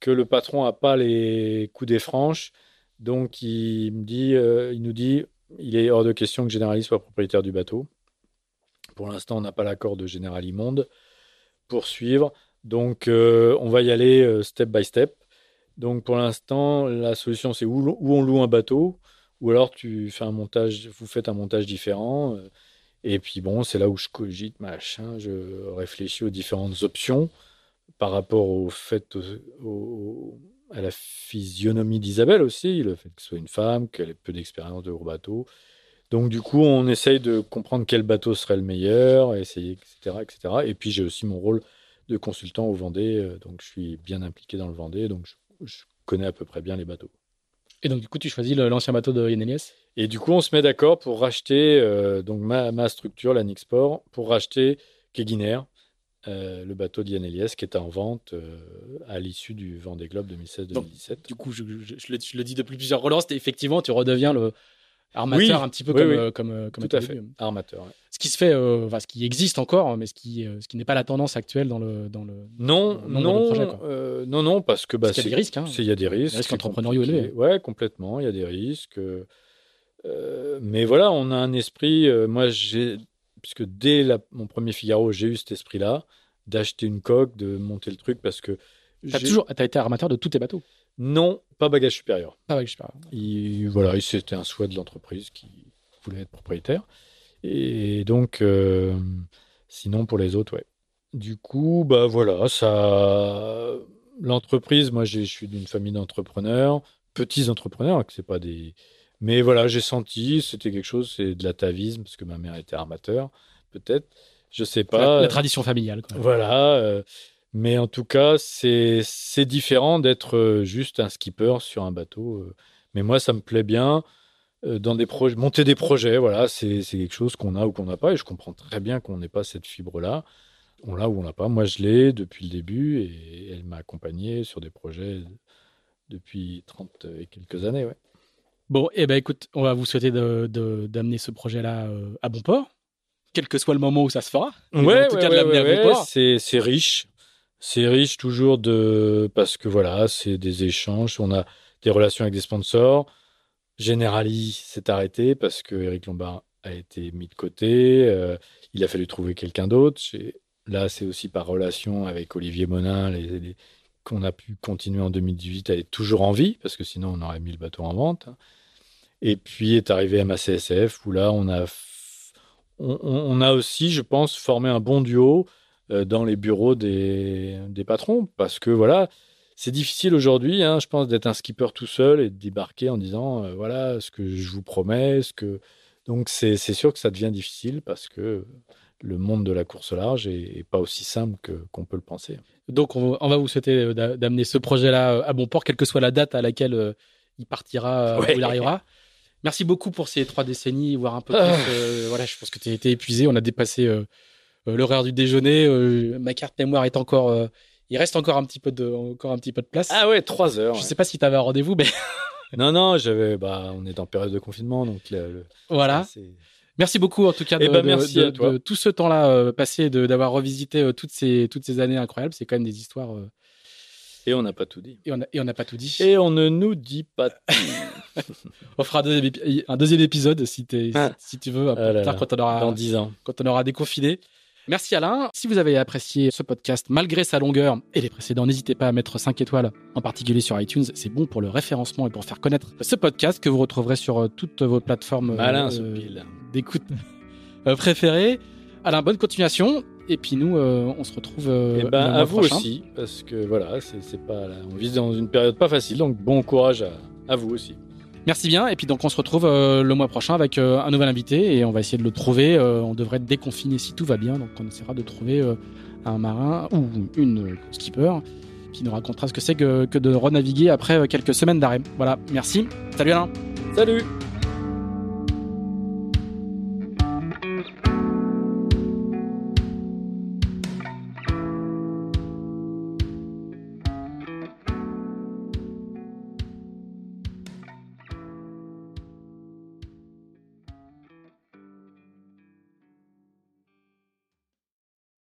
que le patron a pas les coups des franches. Donc, il, me dit, euh, il nous dit il est hors de question que Generali soit propriétaire du bateau. Pour l'instant, on n'a pas l'accord de Generali Monde pour suivre. Donc, on va y aller step by step. Donc, pour l'instant, la solution, c'est où on loue un bateau, ou alors tu fais un montage, vous faites un montage différent. euh, et puis, bon, c'est là où je cogite, machin, je réfléchis aux différentes options par rapport au fait, au- au- à la physionomie d'Isabelle aussi, le fait que ce soit une femme, qu'elle ait peu d'expérience de gros bateau. Donc, du coup, on essaye de comprendre quel bateau serait le meilleur, essayer, etc., etc. Et puis, j'ai aussi mon rôle de consultant au Vendée, euh, donc je suis bien impliqué dans le Vendée, donc je connais à peu près bien les bateaux. Et donc du coup tu choisis l'ancien bateau de Yann. Et du coup, on se met d'accord pour racheter euh, donc ma, ma structure, la Nixport, pour racheter Keguiner, euh, le bateau d'Yann Eliès, qui est en vente euh, à l'issue du Vendée Globe 2016-2017. Du coup je, je- je le, je le dis depuis plusieurs relances. Effectivement tu redeviens le armateur Oui, un petit peu oui, comme oui. euh, comme euh, comme Tout à fait, armateur. ouais. Ce qui se fait, euh, enfin ce qui existe encore, mais ce qui euh, ce qui n'est pas la tendance actuelle dans le dans le. Non, non, quoi. euh, non, non, parce que bah, Parce qu'il y a des risques. Hein. C'est- Il y a des risques. entrepreneuriaux élevés. Ouais, complètement. Il y a des risques. mais voilà, on a un esprit. moi, j'ai, puisque dès la- mon premier Figaro, j'ai eu cet esprit-là d'acheter une coque, de monter le truc, parce que T'as toujours, t'as été armateur de tous tes bateaux? non, pas bagage supérieur. Pas. Il, voilà, il- c'était un souhait de l'entreprise qui voulait être propriétaire. Et donc, euh, sinon pour les autres, ouais. Du coup, bah voilà, ça, l'entreprise, moi, je suis d'une famille d'entrepreneurs, petits entrepreneurs, hein, que c'est pas des, mais voilà, j'ai senti, c'était quelque chose, c'est de l'atavisme parce que ma mère était armateur, peut-être, je sais La, pas. la tradition familiale. Quoi. Voilà. euh, mais en tout cas, c'est différent d'être juste un skipper sur un bateau. Mais moi, ça me plaît bien dans des projets, monter des projets. Voilà, c'est quelque chose qu'on a ou qu'on n'a pas. Et je comprends très bien qu'on n'ait pas cette fibre-là. On l'a ou on l'a pas. Moi, je l'ai depuis le début et elle m'a accompagné sur des projets depuis 30 et quelques années. Ouais. Bon, eh ben écoute, on va vous souhaiter d'amener ce projet-là à bon port, quel que soit le moment où ça se fera. Ouais, en tout ouais, cas, de ouais, ouais, à bon port. c'est riche. C'est riche toujours de parce que voilà, c'est des échanges. On a des relations avec des sponsors. Generali s'est arrêté parce que Eric Lombard a été mis de côté. Euh, il a fallu trouver quelqu'un d'autre. Là, c'est aussi par relation avec Olivier Monin qu'on a pu continuer en 2018 à être toujours en vie parce que sinon on aurait mis le bateau en vente. Et puis est arrivé MACSF où là on a on, a aussi, je pense, formé un bon duo dans les bureaux des, des patrons parce que voilà, c'est difficile aujourd'hui, hein, je pense, d'être un skipper tout seul et de débarquer en disant euh, voilà ce que je vous promets, ce que donc c'est sûr que ça devient difficile parce que le monde de la course au large est, est pas aussi simple qu'on peut le penser. Donc, on, on va vous souhaiter euh, d'a- d'amener ce projet-là euh, à bon port, quelle que soit la date à laquelle euh, il partira, euh, Ouais. où il arrivera. Merci beaucoup pour ces trois décennies, voire un peu Ah. plus. euh, voilà, je pense que tu as été épuisé. On a dépassé euh, euh, l'horaire du déjeuner. euh, ma carte mémoire est encore. euh, il reste encore un petit peu de, encore un petit peu de place. Ah ouais, trois heures. je ouais. sais pas si tu avais un rendez-vous, mais (laughs) Non non, j'avais bah on est en période de confinement donc le- le- voilà. Merci beaucoup en tout cas de, Eh ben, de- merci de- à toi. de tout ce temps-là euh, passé, d'avoir revisité euh, toutes ces toutes ces années incroyables. C'est quand même des histoires euh, et on n'a pas tout dit. et on n'a pas tout dit. Et on ne nous dit pas tout. (laughs) On fera un deuxième, épi- un deuxième épisode si, t'es- Ah. si, si tu veux un peu Ah là plus tard là. quand on aura dans dix ans. quand on aura déconfiné. Merci Alain. Si vous avez apprécié ce podcast malgré sa longueur et les précédents, n'hésitez pas à mettre 5 étoiles, en particulier sur iTunes. C'est bon pour le référencement et pour faire connaître ce podcast que vous retrouverez sur euh, toutes vos plateformes euh, d'écoute (laughs) euh, préférées. Alain, bonne continuation. Et puis nous, euh, on se retrouve euh, Et le ben mois à vous prochain. aussi, parce que voilà, c'est c'est pas là, on vit dans une période pas facile, donc bon courage à, à vous aussi. Merci bien. Et puis donc on se retrouve euh, le mois prochain avec euh, un nouvel invité et on va essayer de le trouver. Euh, on devrait être déconfiné si tout va bien. Donc on essaiera de trouver un marin ou une skipper qui nous racontera ce que c'est que, que de renaviguer après quelques semaines d'arrêt. Voilà. Merci. Salut Alain. Salut